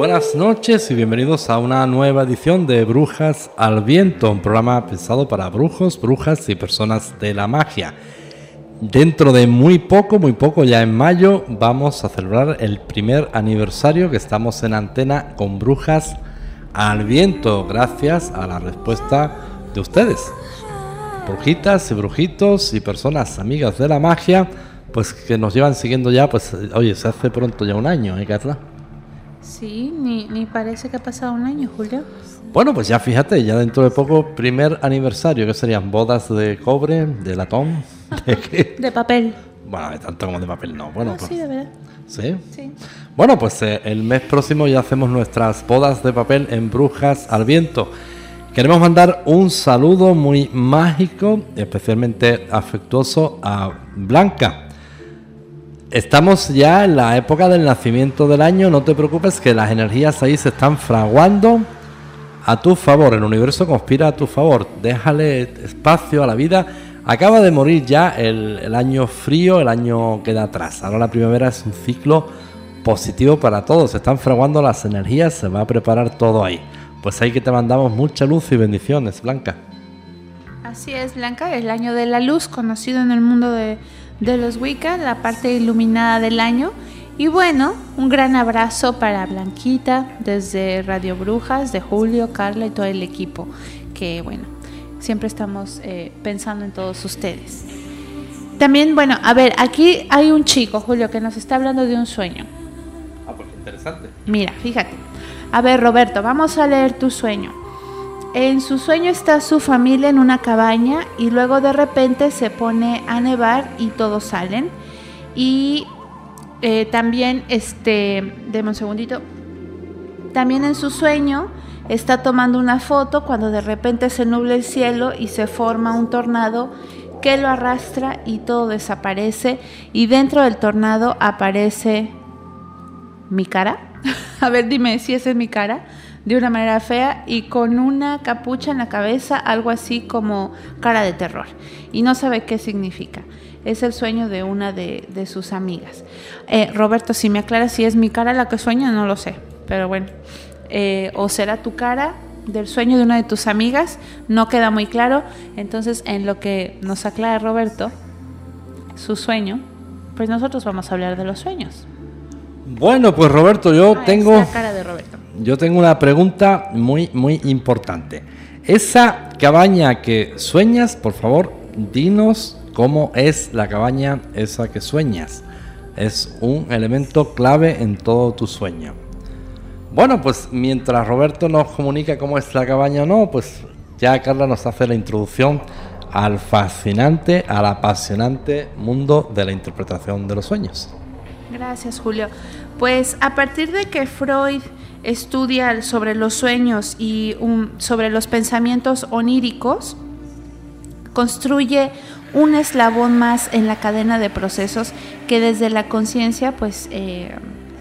Buenas noches y bienvenidos a una nueva edición de Brujas al Viento, un programa pensado para brujos, brujas y personas de la magia. Dentro de muy poco, muy poco, ya en mayo, vamos a celebrar el primer aniversario que estamos en antena con Brujas al Viento, gracias a la respuesta de ustedes. Brujitas y brujitos y personas amigas de la magia, pues que nos llevan siguiendo ya, pues oye, se hace pronto ya un año, ¿eh, Carla? Sí, ni, ni parece que ha pasado un año, Julio. Bueno, pues ya fíjate, ya dentro de poco, primer aniversario, que serían bodas de cobre, de latón, de qué? De papel. Bueno, de tanto como de papel no. Bueno, Ah, pues, sí, de verdad. ¿sí? Sí. Bueno, pues eh, el mes próximo ya hacemos nuestras bodas de papel en Brujas al Viento. Queremos mandar un saludo muy mágico, especialmente afectuoso a Blanca. Estamos ya en la época del nacimiento del año, no te preocupes que las energías ahí se están fraguando a tu favor, el universo conspira a tu favor, déjale espacio a la vida. Acaba de morir ya el, año frío, el año queda atrás. Ahora la primavera es un ciclo positivo para todos, se están fraguando las energías, se va a preparar todo ahí. Pues ahí que te mandamos mucha luz y bendiciones, Blanca. Así es, Blanca, el año de la luz, conocido en el mundo de, de los Wicca, la parte iluminada del año. Y bueno, un gran abrazo para Blanquita desde Radio Brujas, de Julio, Carla y todo el equipo, que bueno, siempre estamos eh, pensando en todos ustedes. También, bueno, a ver, aquí hay un chico, Julio, que nos está hablando de un sueño. Ah, pues interesante. Mira, fíjate. A ver, Roberto, vamos a leer tu sueño. En su sueño está su familia en una cabaña y luego de repente se pone a nevar y todos salen. Y eh, también, este, deme un segundito. También en su sueño está tomando una foto cuando de repente se nubla el cielo y se forma un tornado que lo arrastra y todo desaparece. Y dentro del tornado aparece mi cara. A ver, dime si esa es mi cara. De una manera fea y con una capucha en la cabeza, algo así como cara de terror. Y no sabe qué significa. Es el sueño de una de, de sus amigas. Eh, Roberto, si me aclaras si es mi cara la que sueña, no lo sé. Pero bueno. Eh, o será tu cara del sueño de una de tus amigas. No queda muy claro. Entonces, en lo que nos aclara Roberto, su sueño, pues nosotros vamos a hablar de los sueños. Bueno, pues Roberto, yo Ah, es tengo... la cara de Roberto. Yo tengo una pregunta muy, muy importante. Esa cabaña que sueñas, por favor, dinos cómo es la cabaña esa que sueñas. Es un elemento clave en todo tu sueño. Bueno, pues mientras Roberto nos comunica cómo es la cabaña o no, pues ya Carla nos hace la introducción al fascinante, al apasionante mundo de la interpretación de los sueños. Gracias, Julio. Pues a partir de que Freud estudia sobre los sueños y sobre los pensamientos oníricos, construye un eslabón más en la cadena de procesos que desde la conciencia, pues eh,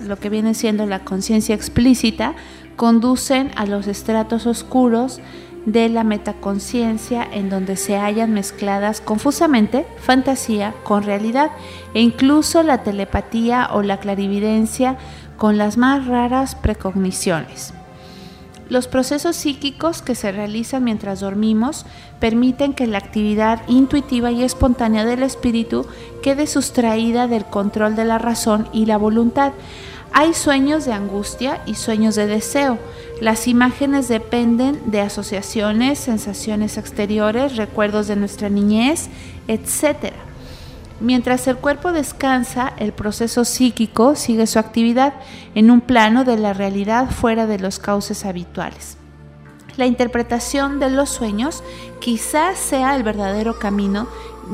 lo que viene siendo la conciencia explícita, conducen a los estratos oscuros de la metaconciencia en donde se hallan mezcladas confusamente fantasía con realidad e incluso la telepatía o la clarividencia con las más raras precogniciones. Los procesos psíquicos que se realizan mientras dormimos permiten que la actividad intuitiva y espontánea del espíritu quede sustraída del control de la razón y la voluntad. Hay sueños de angustia y sueños de deseo. Las imágenes dependen de asociaciones, sensaciones exteriores, recuerdos de nuestra niñez, etc. Mientras el cuerpo descansa, el proceso psíquico sigue su actividad en un plano de la realidad fuera de los cauces habituales. La interpretación de los sueños quizás sea el verdadero camino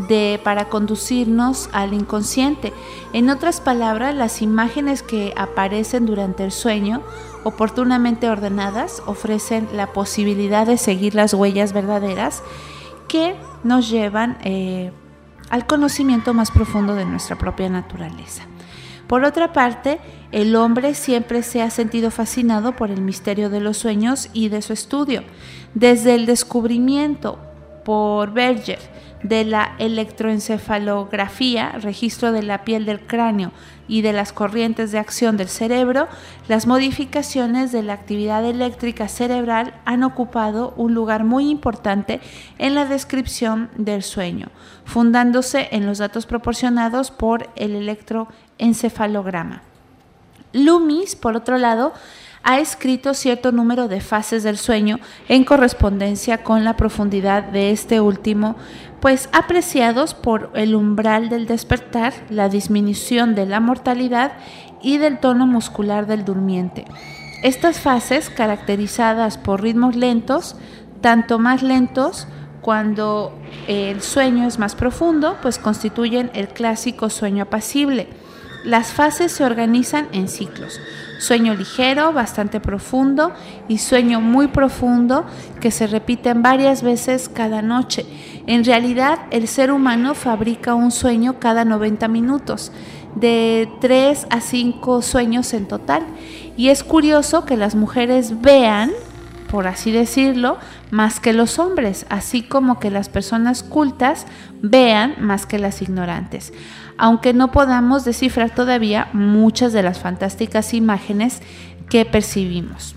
de, para conducirnos al inconsciente. En otras palabras, las imágenes que aparecen durante el sueño, oportunamente ordenadas, ofrecen la posibilidad de seguir las huellas verdaderas que nos llevan eh, al conocimiento más profundo de nuestra propia naturaleza. Por otra parte, el hombre siempre se ha sentido fascinado por el misterio de los sueños y de su estudio. Desde el descubrimiento por Berger de la electroencefalografía, registro de la piel del cráneo y de las corrientes de acción del cerebro, las modificaciones de la actividad eléctrica cerebral han ocupado un lugar muy importante en la descripción del sueño, fundándose en los datos proporcionados por el electroencefalograma. Loomis, por otro lado, ha escrito cierto número de fases del sueño en correspondencia con la profundidad de este último, pues apreciados por el umbral del despertar, la disminución de la mortalidad y del tono muscular del durmiente. Estas fases, caracterizadas por ritmos lentos, tanto más lentos cuando el sueño es más profundo, pues constituyen el clásico sueño apacible. Las fases se organizan en ciclos sueño ligero, bastante profundo y sueño muy profundo que se repiten varias veces cada noche. En realidad, el ser humano fabrica un sueño cada 90 minutos, de 3 a 5 sueños en total. Y es curioso que las mujeres vean por así decirlo, más que los hombres, así como que las personas cultas vean más que las ignorantes aunque no podamos descifrar todavía muchas de las fantásticas imágenes que percibimos.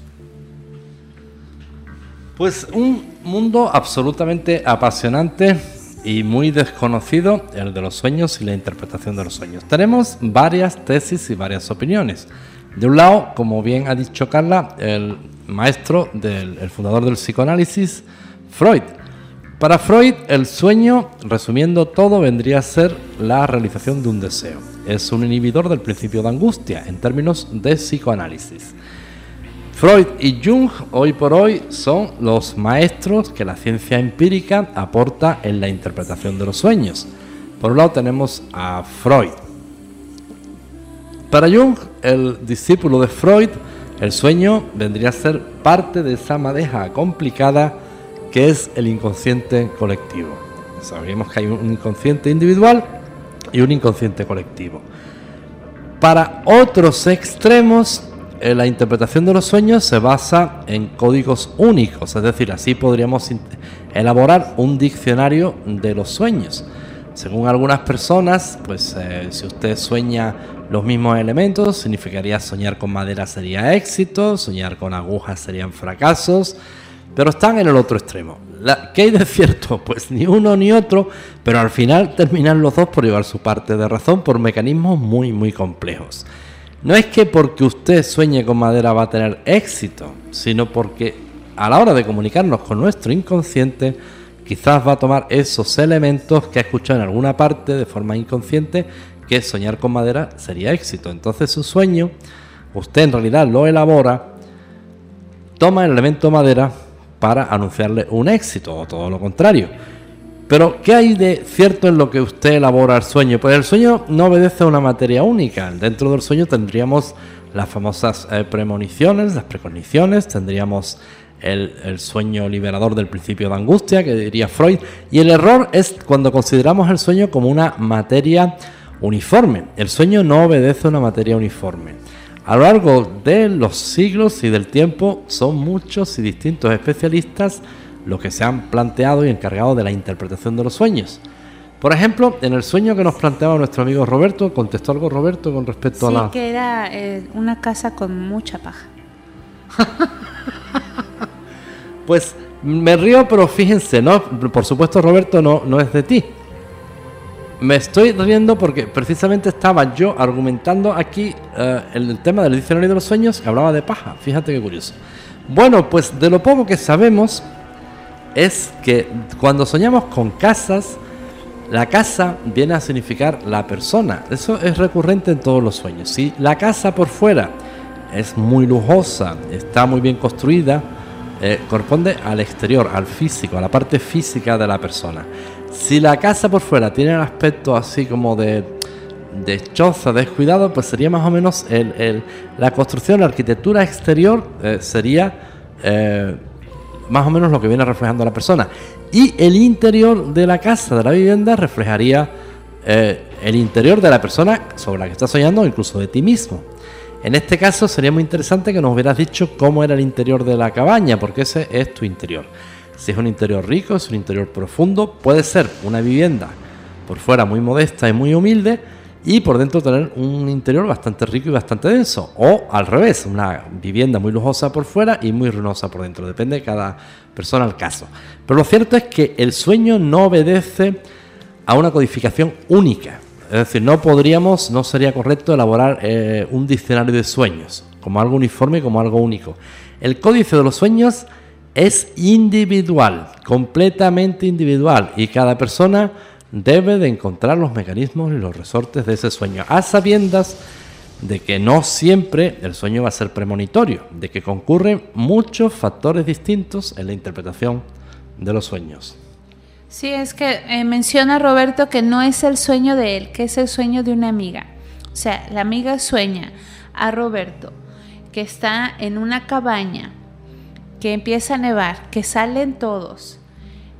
Pues un mundo absolutamente apasionante y muy desconocido, el de los sueños y la interpretación de los sueños. Tenemos varias tesis y varias opiniones. De un lado, como bien ha dicho Carla, el maestro, del, el fundador del psicoanálisis, Freud, para Freud, el sueño, resumiendo todo, vendría a ser la realización de un deseo. Es un inhibidor del principio de angustia en términos de psicoanálisis. Freud y Jung hoy por hoy son los maestros que la ciencia empírica aporta en la interpretación de los sueños. Por un lado tenemos a Freud. Para Jung, el discípulo de Freud, el sueño vendría a ser parte de esa madeja complicada que es el inconsciente colectivo. Sabemos que hay un inconsciente individual y un inconsciente colectivo. Para otros extremos, eh, la interpretación de los sueños se basa en códigos únicos, es decir, así podríamos elaborar un diccionario de los sueños. Según algunas personas, pues eh, si usted sueña los mismos elementos, significaría soñar con madera sería éxito, soñar con agujas serían fracasos, pero están en el otro extremo. ¿Qué hay de cierto? Pues ni uno ni otro, pero al final terminan los dos por llevar su parte de razón por mecanismos muy, muy complejos. No es que porque usted sueñe con madera va a tener éxito, sino porque a la hora de comunicarnos con nuestro inconsciente, quizás va a tomar esos elementos que ha escuchado en alguna parte de forma inconsciente, que soñar con madera sería éxito. Entonces su sueño, usted en realidad lo elabora, toma el elemento madera, para anunciarle un éxito o todo lo contrario. Pero, ¿qué hay de cierto en lo que usted elabora el sueño? Pues el sueño no obedece a una materia única. Dentro del sueño tendríamos las famosas eh, premoniciones, las precogniciones, tendríamos el, el, sueño liberador del principio de angustia, que diría Freud. Y el error es cuando consideramos el sueño como una materia uniforme. El sueño no obedece a una materia uniforme. A lo largo de los siglos y del tiempo son muchos y distintos especialistas los que se han planteado y encargado de la interpretación de los sueños. Por ejemplo, en el sueño que nos planteaba nuestro amigo Roberto, ¿contestó algo Roberto con respecto sí, a la... que era eh, una casa con mucha paja. Pues me río, pero fíjense, no, por supuesto Roberto no, no es de ti. Me estoy riendo porque precisamente estaba yo argumentando aquí eh, el, tema del diccionario de los sueños que hablaba de paja. Fíjate qué curioso. Bueno, pues de lo poco que sabemos es que cuando soñamos con casas, la casa viene a significar la persona. Eso es recurrente en todos los sueños. Si la casa por fuera es muy lujosa, está muy bien construida, eh, corresponde al exterior, al físico, a la parte física de la persona. Si la casa por fuera tiene el aspecto así como de, choza, descuidado, pues sería más o menos la construcción, la arquitectura exterior eh, sería eh, más o menos lo que viene reflejando la persona. Y el interior de la casa, de la vivienda, reflejaría eh, el interior de la persona sobre la que estás soñando incluso de ti mismo. En este caso sería muy interesante que nos hubieras dicho cómo era el interior de la cabaña, porque ese es tu interior. Si es un interior rico, es un interior profundo, puede ser una vivienda por fuera muy modesta y muy humilde y por dentro tener un interior bastante rico y bastante denso. O al revés, una vivienda muy lujosa por fuera y muy ruinosa por dentro. Depende de cada persona al caso. Pero lo cierto es que el sueño no obedece a una codificación única. Es decir, no podríamos, no sería correcto elaborar eh, un diccionario de sueños como algo uniforme, como algo único. El códice de los sueños es individual, completamente individual, y cada persona debe de encontrar los mecanismos y los resortes de ese sueño, a sabiendas de que no siempre el sueño va a ser premonitorio, de que concurren muchos factores distintos en la interpretación de los sueños. Sí, es que eh, menciona Roberto que no es el sueño de él, que es el sueño de una amiga. O sea, la amiga sueña a Roberto que está en una cabaña, que empieza a nevar, que salen todos.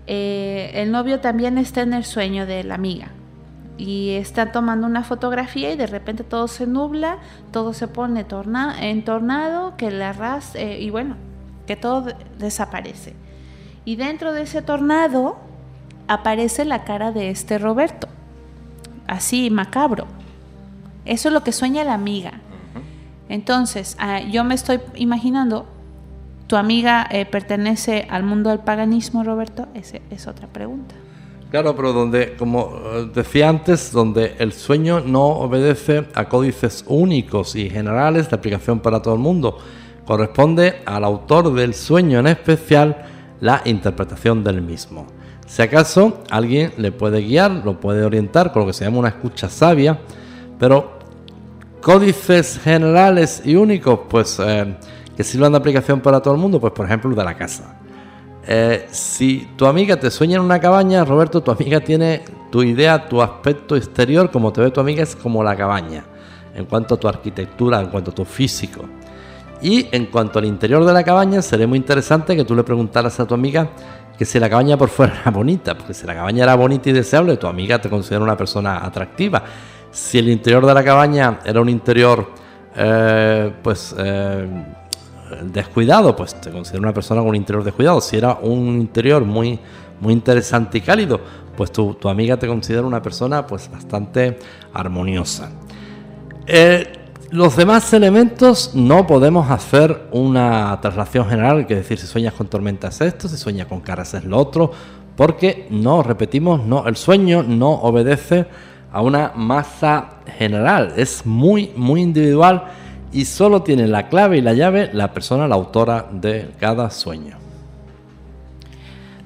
Eh, el novio también está en el sueño de la amiga y está tomando una fotografía y de repente todo se nubla, todo se pone torna en tornado, que la ras eh, y bueno, que todo de- desaparece. Y dentro de ese tornado aparece la cara de este Roberto, así macabro. Eso es lo que sueña la amiga. Entonces, ah, yo me estoy imaginando, ¿tu amiga eh, pertenece al mundo del paganismo, Roberto? Esa es otra pregunta. Claro, pero donde, como eh, decía antes, donde el sueño no obedece a códices únicos y generales de aplicación para todo el mundo, corresponde al autor del sueño en especial la interpretación del mismo. Si acaso alguien le puede guiar, lo puede orientar con lo que se llama una escucha sabia, pero códices generales y únicos, pues eh, que sirvan de aplicación para todo el mundo, pues por ejemplo de la casa. Eh, si tu amiga te sueña en una cabaña, Roberto, tu amiga tiene tu idea, tu aspecto exterior, como te ve tu amiga, es como la cabaña, en cuanto a tu arquitectura, en cuanto a tu físico. Y en cuanto al interior de la cabaña, sería muy interesante que tú le preguntaras a tu amiga que si la cabaña por fuera era bonita, porque si la cabaña era bonita y deseable, tu amiga te considera una persona atractiva. Si el interior de la cabaña era un interior, eh, pues, eh, descuidado, pues te considera una persona con un interior descuidado. Si era un interior muy, muy interesante y cálido, pues tu, tu amiga te considera una persona, pues, bastante armoniosa. Eh, los demás elementos no podemos hacer una traslación general, que decir si sueñas con tormentas es esto, si sueñas con caras es lo otro, porque no, repetimos, no, el sueño no obedece a una masa general, es muy, muy individual y solo tiene la clave y la llave la persona, la autora de cada sueño.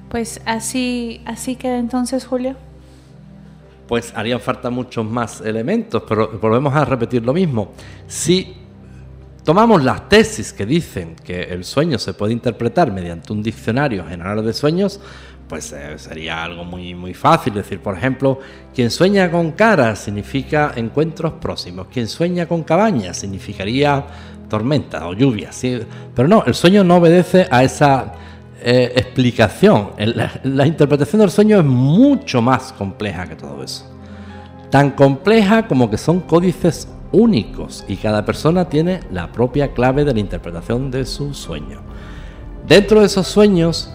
Pues así, así queda entonces, Julio. pues harían falta muchos más elementos, pero volvemos a repetir lo mismo. Si tomamos las tesis que dicen que el sueño se puede interpretar mediante un diccionario general de sueños, pues eh, sería algo muy, muy fácil. decir, por ejemplo, quien sueña con caras significa encuentros próximos, quien sueña con cabañas significaría tormenta o lluvia. ¿sí? Pero no, el sueño no obedece a esa eh, explicación. La, la interpretación del sueño es mucho más compleja que todo eso. Tan compleja como que son códices únicos y cada persona tiene la propia clave de la interpretación de su sueño. Dentro de esos sueños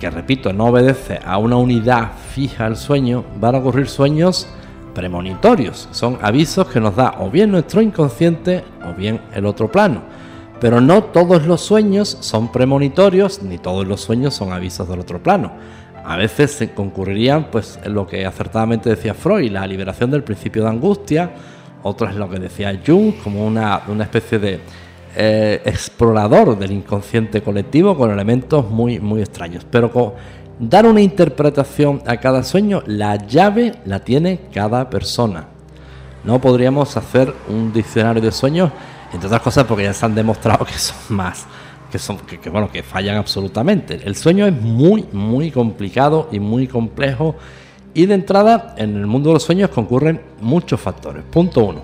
que repito, no obedece a una unidad fija al sueño, van a ocurrir sueños premonitorios. Son avisos que nos da o bien nuestro inconsciente o bien el otro plano. Pero no todos los sueños son premonitorios, ni todos los sueños son avisos del otro plano. A veces se concurrirían, pues, en lo que acertadamente decía Freud, la liberación del principio de angustia, otras lo que decía Jung, como una, una especie de eh, explorador del inconsciente colectivo con elementos muy, muy extraños. Pero con dar una interpretación a cada sueño, la llave la tiene cada persona. No podríamos hacer un diccionario de sueños entre otras cosas porque ya se han demostrado que son más, que son, que, bueno, que fallan absolutamente. El sueño es muy, muy complicado y muy complejo. Y de entrada, en el mundo de los sueños concurren muchos factores. Punto uno.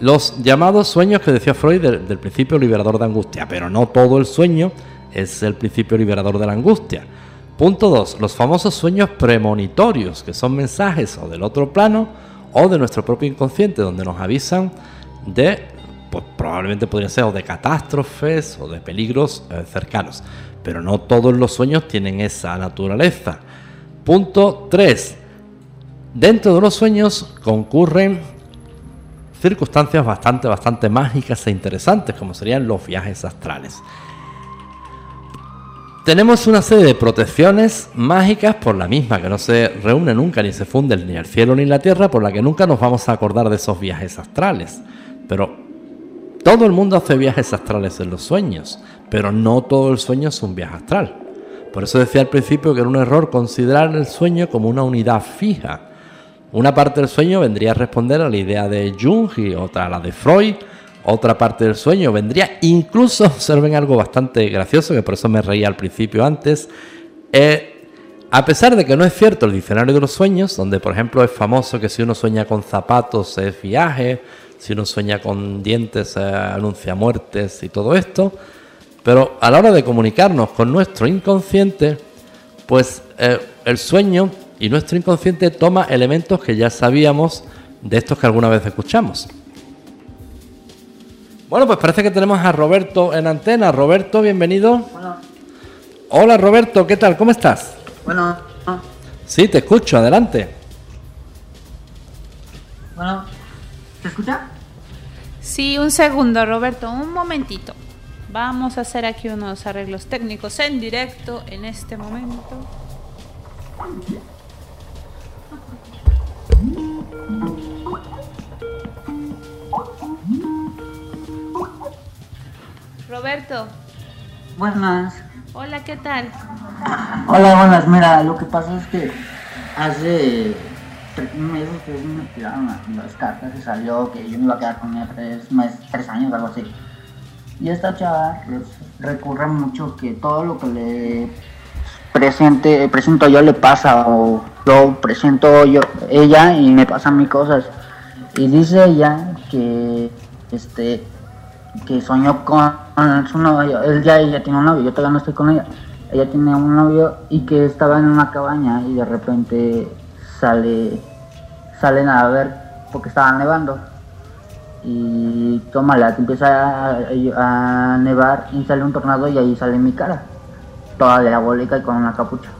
Los llamados sueños que decía Freud del, principio liberador de angustia, pero no todo el sueño es el principio liberador de la angustia. Punto dos. Los famosos sueños premonitorios, que son mensajes o del otro plano o de nuestro propio inconsciente, donde nos avisan de pues probablemente podría ser o de catástrofes o de peligros eh, cercanos. Pero no todos los sueños tienen esa naturaleza. Punto 3. Dentro de los sueños concurren circunstancias bastante, bastante mágicas e interesantes, como serían los viajes astrales. Tenemos una serie de protecciones mágicas por la misma, que no se reúne nunca ni se funde ni el cielo ni la tierra, por la que nunca nos vamos a acordar de esos viajes astrales. Pero todo el mundo hace viajes astrales en los sueños, pero no todo el sueño es un viaje astral. Por eso decía al principio que era un error considerar el sueño como una unidad fija. Una parte del sueño vendría a responder a la idea de Jung y otra a la de Freud. Otra parte del sueño vendría incluso, observen algo bastante gracioso, que por eso me reía al principio antes. Eh, a pesar de que no es cierto el diccionario de los sueños, donde por ejemplo es famoso que si uno sueña con zapatos es viaje, si uno sueña con dientes, eh, anuncia muertes y todo esto. Pero a la hora de comunicarnos con nuestro inconsciente, pues eh, el sueño y nuestro inconsciente toma elementos que ya sabíamos de estos que alguna vez escuchamos. Bueno, pues parece que tenemos a Roberto en antena. Roberto, bienvenido. Hola Roberto, ¿qué tal? ¿Cómo estás? Bueno. Sí, te escucho, adelante. Bueno, ¿Se escucha? Sí, un segundo, Roberto, un momentito. Vamos a hacer aquí unos arreglos técnicos en directo en este momento. Roberto. Buenas. Hola, ¿qué tal? Hola, buenas. Mira, lo que pasa es que hace meses que me tiraron las cartas y salió que yo me iba a quedar con ella tres, meses, tres años, algo así. Y esta chava pues, recurre mucho que todo lo que le presente, presento yo le pasa o lo presento yo ella y me pasan mis cosas. Y dice ella que este que soñó con su novio, él ya ella tiene un novio, yo todavía no estoy con ella. Ella tiene un novio y que estaba en una cabaña y de repente sale, salen a ver porque estaba nevando. Y tómala, que empieza a, nevar y sale un tornado y ahí sale mi cara. Toda diabólica y con una capucha.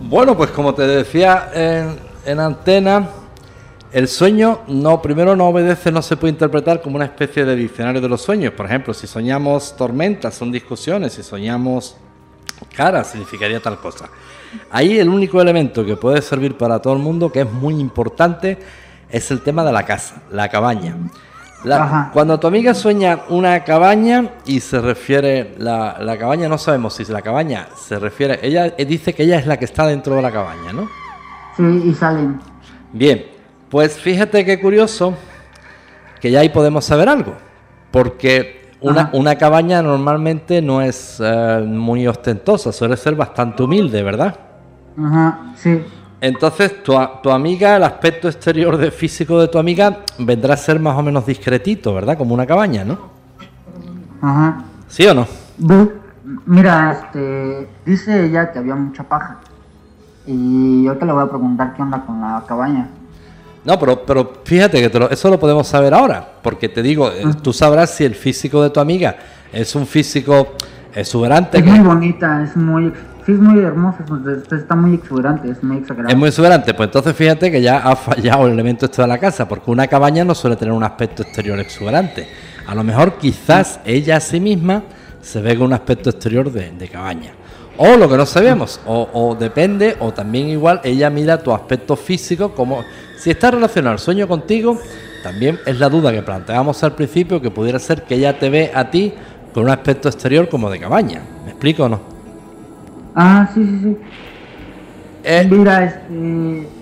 Bueno, pues como te decía en, en antena, el sueño no, primero no obedece, no se puede interpretar como una especie de diccionario de los sueños. Por ejemplo, si soñamos tormentas, son discusiones, si soñamos cara, significaría tal cosa. Ahí el único elemento que puede servir para todo el mundo, que es muy importante, es el tema de la casa, la cabaña. Cuando tu amiga sueña una cabaña y se refiere, la, la, cabaña no sabemos si la cabaña se refiere, ella dice que ella es la que está dentro de la cabaña, ¿no? Sí, y salen. Bien, pues fíjate qué curioso que ya ahí podemos saber algo, porque una, una cabaña normalmente no es eh, muy ostentosa, suele ser bastante humilde, ¿verdad? Ajá, sí. Entonces, tu, tu, amiga, el aspecto exterior de físico de tu amiga vendrá a ser más o menos discretito, ¿verdad? Como una cabaña, ¿no? Ajá. ¿Sí o no? Mira, este, dice ella que había mucha paja. Y ahorita le voy a preguntar qué onda con la cabaña. No, pero, pero fíjate que eso lo podemos saber ahora, porque te digo, eh, tú sabrás si el físico de tu amiga es un físico exuberante. Es muy bonita, es muy, es muy hermosa, está muy exuberante, es muy exagerado. Es muy exuberante, pues entonces fíjate que ya ha fallado el elemento esto de la casa, porque una cabaña no suele tener un aspecto exterior exuberante. A lo mejor quizás ella a sí misma se ve con un aspecto exterior de, cabaña. O lo que no sabemos, o, o, depende, o también igual ella mira tu aspecto físico como si está relacionado el sueño contigo, también es la duda que planteábamos al principio que pudiera ser que ella te ve a ti con un aspecto exterior como de cabaña. ¿Me explico o no? Ah, sí, sí, sí. Eh, Mira, este,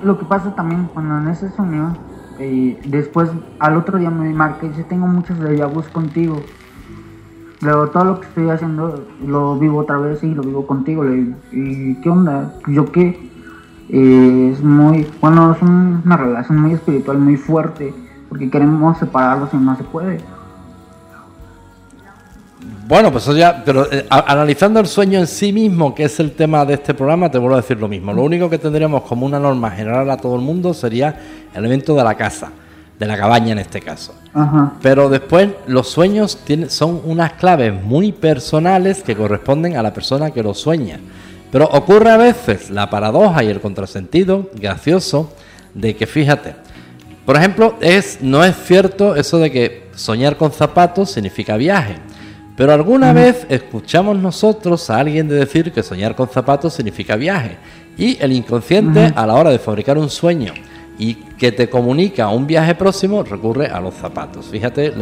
lo que pasa también cuando en ese sueño, eh, después al otro día me marca y dice, tengo muchos déjà contigo. Luego todo lo que estoy haciendo lo vivo otra vez y lo vivo contigo. ¿Y qué onda? ¿Yo qué? Eh, es muy, bueno, es una relación muy espiritual, muy fuerte, porque queremos separarlos y no se puede. Bueno, pues eso ya, pero eh, analizando el sueño en sí mismo, que es el tema de este programa, te vuelvo a decir lo mismo. Lo único que tendríamos como una norma general a todo el mundo sería el elemento de la casa, de la cabaña en este caso. Pero después los sueños tienen, son unas claves muy personales que corresponden a la persona que lo sueña. Pero ocurre a veces la paradoja y el contrasentido gracioso de que, fíjate, por ejemplo, es, no es cierto eso de que soñar con zapatos significa viaje. Pero alguna vez escuchamos nosotros a alguien de decir que soñar con zapatos significa viaje. Y el inconsciente, a la hora de fabricar un sueño y que te comunica un viaje próximo, recurre a los zapatos. Fíjate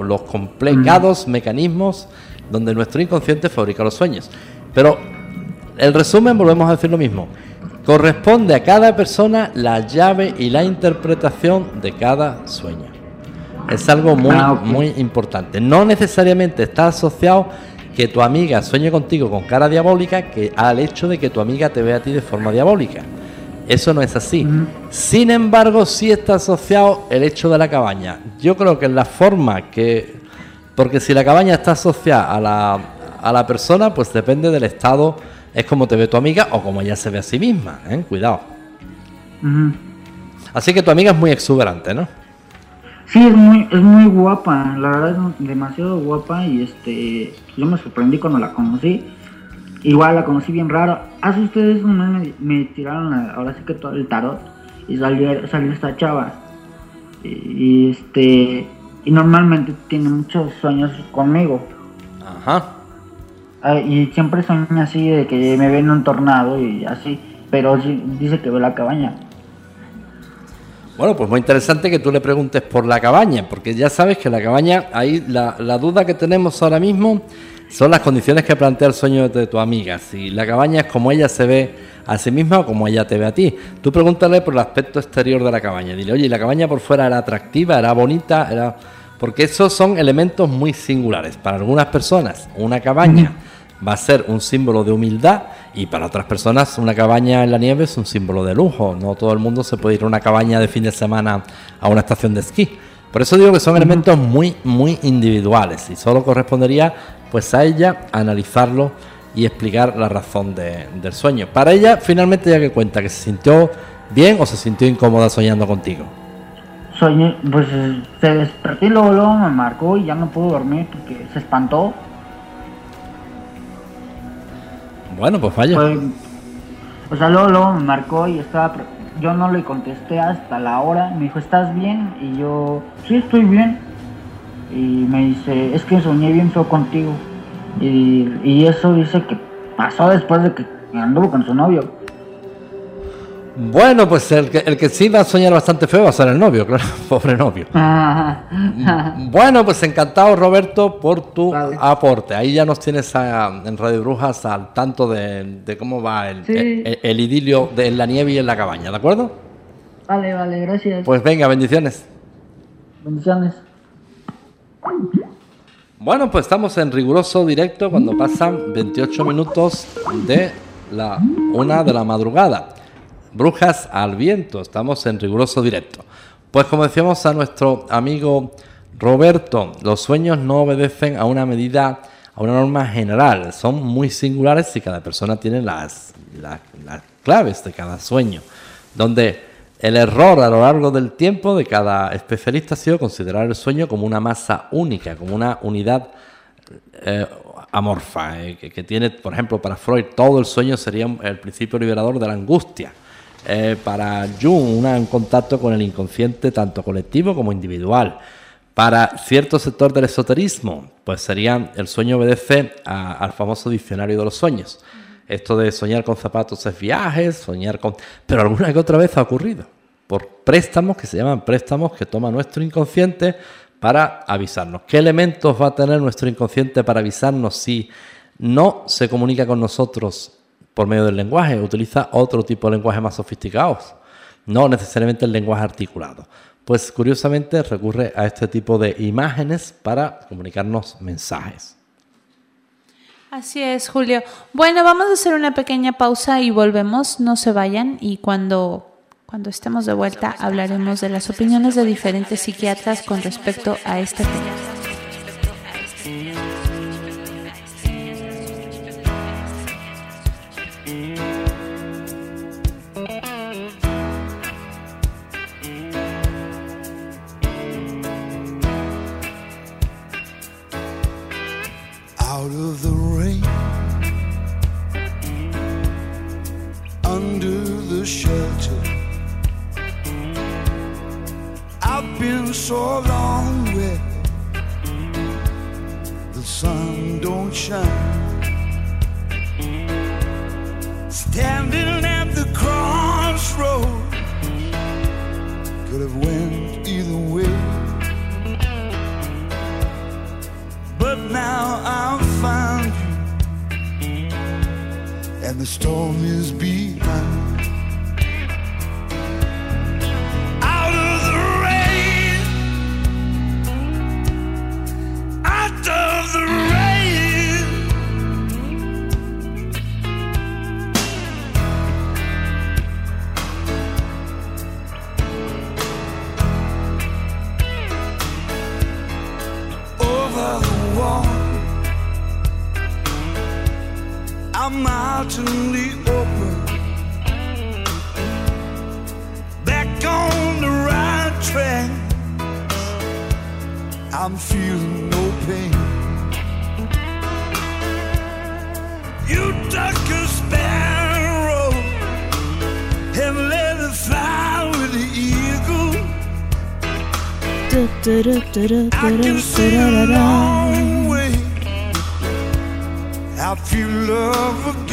los complicados mecanismos donde nuestro inconsciente fabrica los sueños. Pero el resumen, volvemos a decir lo mismo. Corresponde a cada persona la llave y la interpretación de cada sueño. Es algo muy, ah, muy importante. No necesariamente está asociado que tu amiga sueñe contigo con cara diabólica que al hecho de que tu amiga te vea a ti de forma diabólica. Eso no es así. Sin embargo, sí está asociado el hecho de la cabaña. Yo creo que en la forma que... Porque si la cabaña está asociada a la, a la persona, pues depende del estado es como te ve tu amiga o como ella se ve a sí misma, ¿eh? Cuidado. Así que tu amiga es muy exuberante, ¿no? Sí, es muy, es muy guapa, la verdad es demasiado guapa y este, yo me sorprendí cuando la conocí. Igual la conocí bien raro. Hace ustedes un mes me, tiraron ahora sí que todo el tarot y salió, salió esta chava. Y, este, y normalmente tiene muchos sueños conmigo. Ajá y siempre son así de que me ven un tornado y así, pero dice que ve la cabaña. Bueno, pues muy interesante que tú le preguntes por la cabaña, porque ya sabes que la cabaña, ahí la, la duda que tenemos ahora mismo son las condiciones que plantea el sueño de tu amiga. Si la cabaña es como ella se ve a sí misma o como ella te ve a ti. Tú pregúntale por el aspecto exterior de la cabaña. Dile, oye, ¿la cabaña por fuera era atractiva, era bonita? era Porque esos son elementos muy singulares. Para algunas personas, una cabaña va a ser un símbolo de humildad y para otras personas una cabaña en la nieve es un símbolo de lujo. No todo el mundo se puede ir a una cabaña de fin de semana a una estación de esquí. Por eso digo que son elementos muy, muy individuales y solo correspondería pues a ella analizarlo y explicar la razón del sueño. Para ella, finalmente, ya que cuenta que se sintió bien o se sintió incómoda soñando contigo. Soñé, pues se despertó y luego me marcó y ya no pudo dormir porque se espantó Bueno, pues falla. o sea, luego, me marcó y estaba. Yo no le contesté hasta la hora. Me dijo, ¿estás bien? Y yo, sí, estoy bien. Y me dice, es que soñé bien feo contigo. Y, y eso dice que pasó después de que anduvo con su novio. Bueno, pues el que, el que sí va a soñar bastante feo va a ser el novio, claro, pobre novio. bueno, pues encantado Roberto por tu aporte. Ahí ya nos tienes en Radio Brujas al tanto de, cómo va el, el, idilio de la nieve y en la cabaña, ¿de acuerdo? Vale, vale, gracias. Pues venga, bendiciones. Bendiciones. Bueno, pues estamos en riguroso directo cuando pasan 28 minutos de la una de la madrugada. Brujas al viento, estamos en riguroso directo. Pues como decíamos a nuestro amigo Roberto, los sueños no obedecen a una medida, a una norma general, son muy singulares y cada persona tiene las, las, claves de cada sueño, donde el error a lo largo del tiempo de cada especialista ha sido considerar el sueño como una masa única, como una unidad eh, amorfa, eh, que, tiene, por ejemplo, para Freud todo el sueño sería el principio liberador de la angustia. Eh, para Jung, un contacto con el inconsciente tanto colectivo como individual. Para cierto sector del esoterismo, pues sería el sueño obedece al famoso diccionario de los sueños. Esto de soñar con zapatos es viajes, soñar con... Pero alguna que otra vez ha ocurrido. Por préstamos que se llaman préstamos que toma nuestro inconsciente para avisarnos. ¿Qué elementos va a tener nuestro inconsciente para avisarnos si no se comunica con nosotros por medio del lenguaje? Utiliza otro tipo de lenguaje más sofisticados, no necesariamente el lenguaje articulado. Pues curiosamente recurre a este tipo de imágenes para comunicarnos mensajes. Así es, Julio. Bueno, vamos a hacer una pequeña pausa y volvemos. No se vayan y cuando cuando estemos de vuelta hablaremos de las opiniones de diferentes psiquiatras con respecto a este tema. shelter. I've been so long where the sun don't shine. Standing at the crossroad could have went either way. But now I've found you, and the storm is behind. I can see a long way. Feel love again.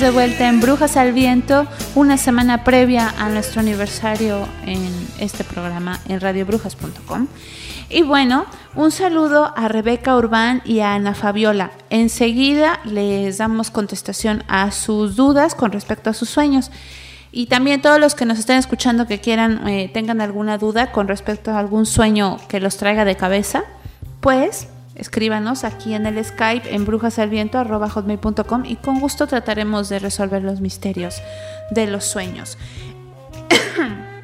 De vuelta en Brujas al Viento, una semana previa a nuestro aniversario en este programa en radiobrujas.com. Y bueno, un saludo a Rebeca Urbán y a Ana Fabiola. Enseguida les damos contestación a sus dudas con respecto a sus sueños. Y también todos los que nos estén escuchando que quieran, eh, tengan alguna duda con respecto a algún sueño que los traiga de cabeza, pues escríbanos aquí en el Skype en brujasalviento.com y con gusto trataremos de resolver los misterios de los sueños.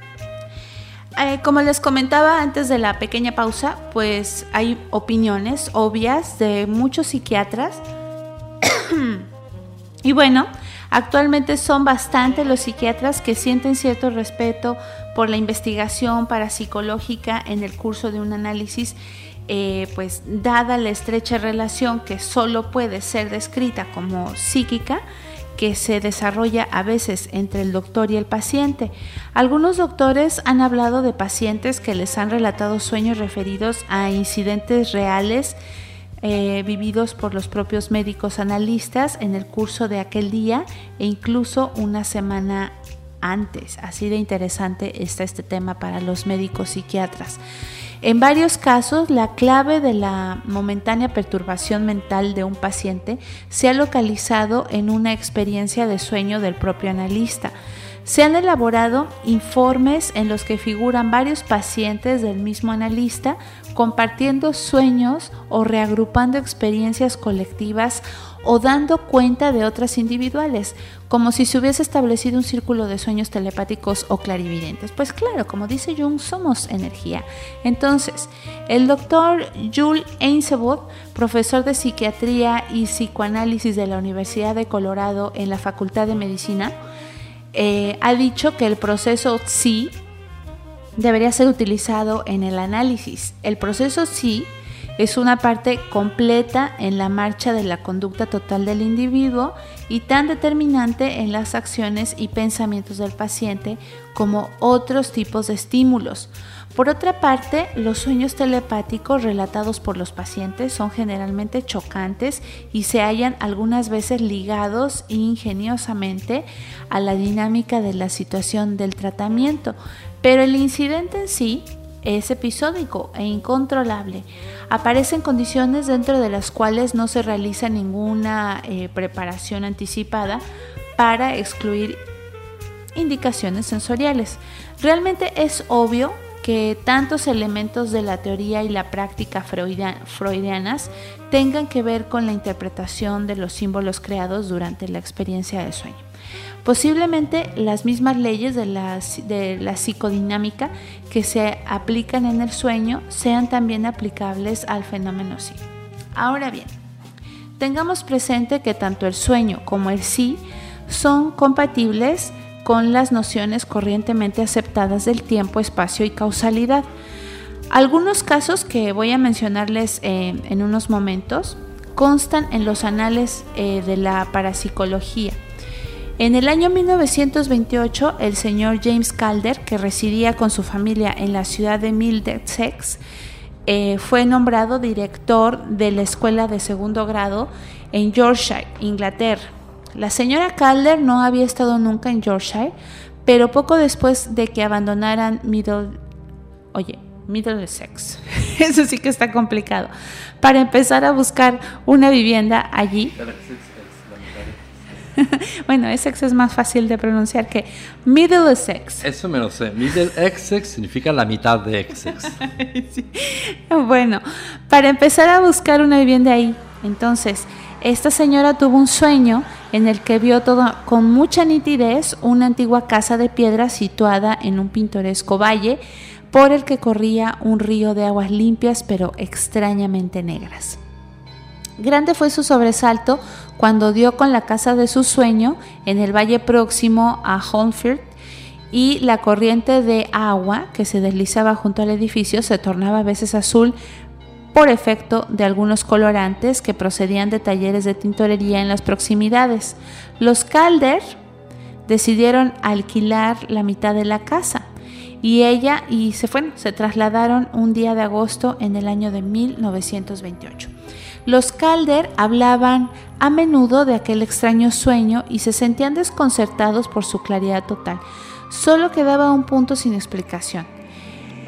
Eh, como les comentaba antes de la pequeña pausa, pues hay opiniones obvias de muchos psiquiatras. y bueno, Actualmente son bastante los psiquiatras que sienten cierto respeto por la investigación parapsicológica en el curso de un análisis, eh, pues dada la estrecha relación que solo puede ser descrita como psíquica, que se desarrolla a veces entre el doctor y el paciente. Algunos doctores han hablado de pacientes que les han relatado sueños referidos a incidentes reales eh, vividos por los propios médicos analistas en el curso de aquel día e incluso una semana antes. Así de interesante está este tema para los médicos psiquiatras. En varios casos, la clave de la momentánea perturbación mental de un paciente se ha localizado en una experiencia de sueño del propio analista. Se han elaborado informes en los que figuran varios pacientes del mismo analista compartiendo sueños o reagrupando experiencias colectivas o dando cuenta de otras individuales, como si se hubiese establecido un círculo de sueños telepáticos o clarividentes. Pues claro, como dice Jung, somos energía. Entonces, el doctor Jules Ainsworth, profesor de psiquiatría y psicoanálisis de la Universidad de Colorado en la Facultad de Medicina, eh, ha dicho que el proceso sí debería ser utilizado en el análisis. El proceso sí es una parte completa en la marcha de la conducta total del individuo y tan determinante en las acciones y pensamientos del paciente como otros tipos de estímulos. Por otra parte, los sueños telepáticos relatados por los pacientes son generalmente chocantes y se hallan algunas veces ligados ingeniosamente a la dinámica de la situación del tratamiento, pero el incidente en sí es episódico e incontrolable. Aparece en condiciones dentro de las cuales no se realiza ninguna eh, preparación anticipada para excluir indicaciones sensoriales. Realmente es obvio que tantos elementos de la teoría y la práctica freudianas tengan que ver con la interpretación de los símbolos creados durante la experiencia del sueño. Posiblemente las mismas leyes de la, psicodinámica que se aplican en el sueño sean también aplicables al fenómeno sí. Ahora bien, tengamos presente que tanto el sueño como el sí son compatibles con las nociones corrientemente aceptadas del tiempo, espacio y causalidad. Algunos casos que voy a mencionarles eh, en unos momentos constan en los anales eh, de la parapsicología. En el año 1928, el señor James Calder, que residía con su familia en la ciudad de Middlesex, eh, fue nombrado director de la escuela de segundo grado en Yorkshire, Inglaterra. La señora Calder no había estado nunca en Yorkshire, pero poco después de que abandonaran Middle, oye, Middlesex, eso sí que está complicado, para empezar a buscar una vivienda allí. bueno, Essex es más fácil de pronunciar que Middlesex. Eso me lo sé. Middlesex significa la mitad de Essex. Bueno, para empezar a buscar una vivienda ahí. Entonces, esta señora tuvo un sueño en el que vio todo con mucha nitidez una antigua casa de piedra situada en un pintoresco valle por el que corría un río de aguas limpias pero extrañamente negras. Grande fue su sobresalto cuando dio con la casa de su sueño en el valle próximo a Holmfield y la corriente de agua que se deslizaba junto al edificio se tornaba a veces azul por efecto de algunos colorantes que procedían de talleres de tintorería en las proximidades. Los Calder decidieron alquilar la mitad de la casa y ella y se fueron, se trasladaron un día de agosto en el año de 1928. Los Calder hablaban a menudo de aquel extraño sueño y se sentían desconcertados por su claridad total. Solo quedaba un punto sin explicación.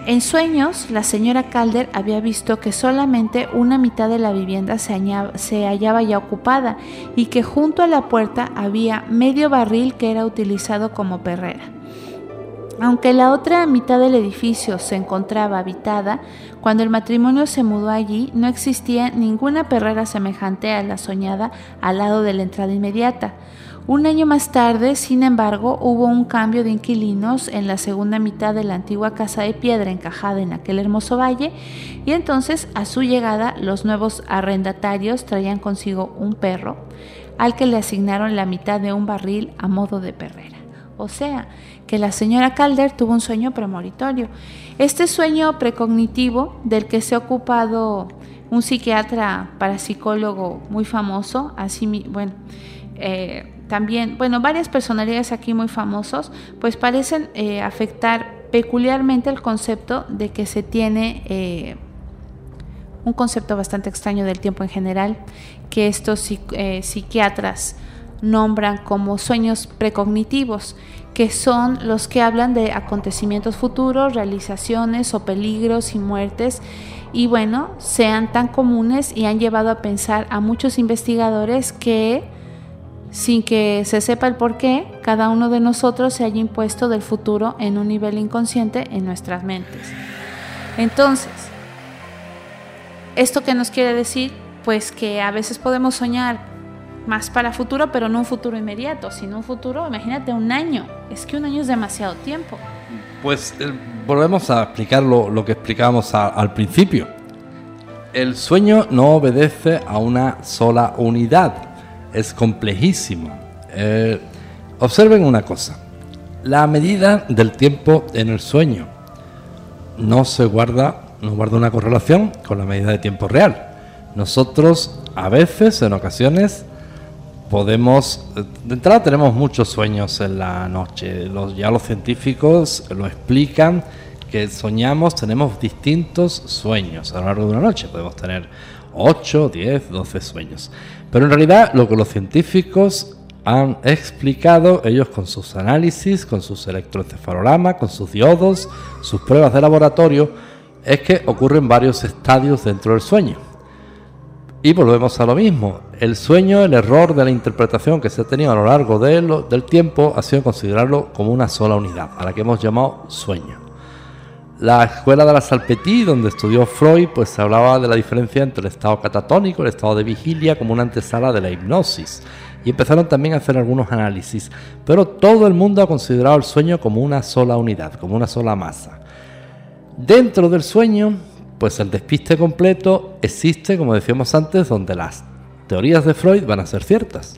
En sueños, la señora Calder había visto que solamente una mitad de la vivienda se, se, hallaba ya ocupada y que junto a la puerta había medio barril que era utilizado como perrera. Aunque la otra mitad del edificio se encontraba habitada, cuando el matrimonio se mudó allí no existía ninguna perrera semejante a la soñada al lado de la entrada inmediata. Un año más tarde, sin embargo, hubo un cambio de inquilinos en la segunda mitad de la antigua casa de piedra encajada en aquel hermoso valle y entonces a su llegada los nuevos arrendatarios traían consigo un perro al que le asignaron la mitad de un barril a modo de perrera. O sea, que la señora Calder tuvo un sueño premonitorio. Este sueño precognitivo del que se ha ocupado un psiquiatra parapsicólogo muy famoso, así, bueno, eh, también, bueno, varias personalidades aquí muy famosos, pues parecen eh, afectar peculiarmente el concepto de que se tiene eh, un concepto bastante extraño del tiempo en general, que estos psiquiatras nombran como sueños precognitivos, que son los que hablan de acontecimientos futuros, realizaciones o peligros y muertes, y bueno, sean tan comunes y han llevado a pensar a muchos investigadores que, sin que se sepa el por qué, cada uno de nosotros se haya impuesto del futuro en un nivel inconsciente en nuestras mentes. Entonces, ¿esto qué nos quiere decir? Pues que a veces podemos soñar más para futuro, pero no un futuro inmediato, sino un futuro, imagínate, un año. Es que un año es demasiado tiempo. Pues eh, volvemos a explicar lo, que explicábamos al principio. El sueño no obedece a una sola unidad, es complejísimo. Eh, observen una cosa, la medida del tiempo en el sueño no se guarda, no guarda una correlación con la medida de tiempo real. Nosotros a veces, en ocasiones, podemos, de entrada tenemos muchos sueños en la noche, los, ya los científicos lo explican, que soñamos, tenemos distintos sueños a lo largo de una noche, podemos tener 8, 10, 12 sueños. Pero en realidad lo que los científicos han explicado, ellos con sus análisis, con sus electroencefalogramas, con sus diodos, sus pruebas de laboratorio, es que ocurren varios estadios dentro del sueño. Y volvemos a lo mismo. El sueño, el error de la interpretación que se ha tenido a lo largo del tiempo ha sido considerarlo como una sola unidad, a la que hemos llamado sueño. La escuela de la Salpetí, donde estudió Freud, pues hablaba de la diferencia entre el estado catatónico, el estado de vigilia, como una antesala de la hipnosis. Y empezaron también a hacer algunos análisis. Pero todo el mundo ha considerado el sueño como una sola unidad, como una sola masa. Dentro del sueño pues el despiste completo existe, como decíamos antes, donde las teorías de Freud van a ser ciertas.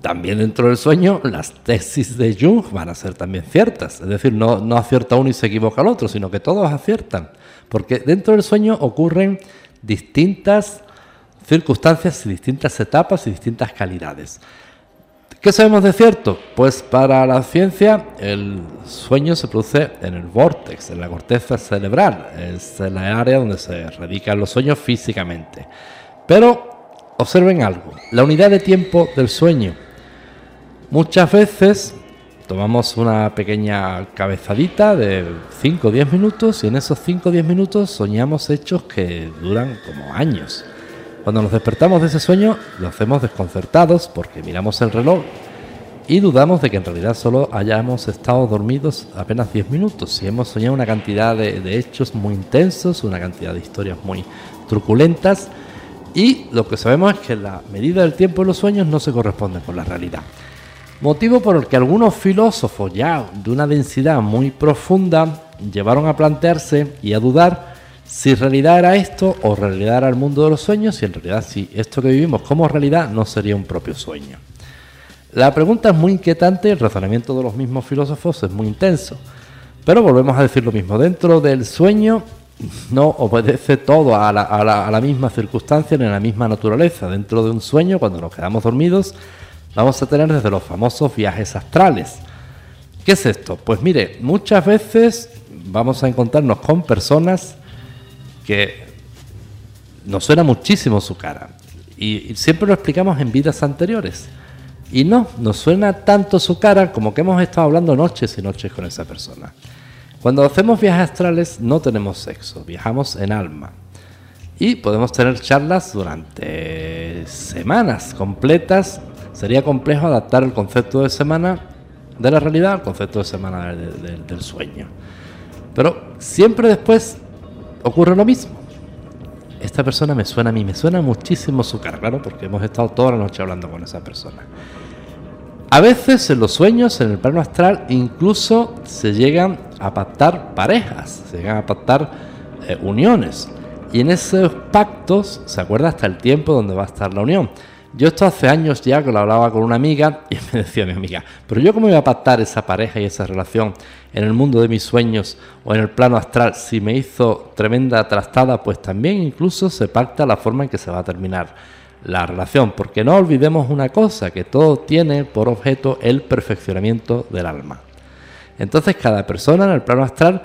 También dentro del sueño, las tesis de Jung van a ser también ciertas. Es decir, no, no acierta uno y se equivoca el otro, sino que todos aciertan. Porque dentro del sueño ocurren distintas circunstancias y distintas etapas y distintas calidades. ¿Qué sabemos de cierto? Pues para la ciencia el sueño se produce en el vórtex, en la corteza cerebral, es la área donde se radican los sueños físicamente. Pero observen algo, la unidad de tiempo del sueño. Muchas veces tomamos una pequeña cabezadita de 5 o 10 minutos y en esos 5 o 10 minutos soñamos hechos que duran como años. Cuando nos despertamos de ese sueño, lo hacemos desconcertados porque miramos el reloj y dudamos de que en realidad solo hayamos estado dormidos apenas 10 minutos. Y hemos soñado una cantidad de, hechos muy intensos, una cantidad de historias muy truculentas. Y lo que sabemos es que la medida del tiempo en los sueños no se corresponde con la realidad. Motivo por el que algunos filósofos ya de una densidad muy profunda llevaron a plantearse y a dudar si realidad era esto o realidad era el mundo de los sueños y en realidad si esto que vivimos como realidad no sería un propio sueño. La pregunta es muy inquietante, el razonamiento de los mismos filósofos es muy intenso, pero volvemos a decir lo mismo, dentro del sueño no obedece todo a la, a la misma circunstancia ni a la misma naturaleza, dentro de un sueño cuando nos quedamos dormidos vamos a tener desde los famosos viajes astrales. ¿Qué es esto? Pues mire, muchas veces vamos a encontrarnos con personas que nos suena muchísimo su cara. Y, siempre lo explicamos en vidas anteriores. Y no, nos suena tanto su cara como que hemos estado hablando noches y noches con esa persona. Cuando hacemos viajes astrales no tenemos sexo, viajamos en alma. Y podemos tener charlas durante semanas completas. Sería complejo adaptar el concepto de semana de la realidad al concepto de semana del sueño. Pero siempre después ocurre lo mismo. Esta persona me suena a mí, me suena muchísimo su cara, claro, porque hemos estado toda la noche hablando con esa persona. A veces en los sueños, en el plano astral, incluso se llegan a pactar parejas, se llegan a pactar eh, uniones. Y en esos pactos se acuerda hasta el tiempo donde va a estar la unión. Yo esto hace años ya que lo hablaba con una amiga y me decía mi amiga, pero yo cómo voy a pactar esa pareja y esa relación en el mundo de mis sueños o en el plano astral si me hizo tremenda trastada, pues también incluso se pacta la forma en que se va a terminar la relación, porque no olvidemos una cosa, que todo tiene por objeto el perfeccionamiento del alma. Entonces cada persona en el plano astral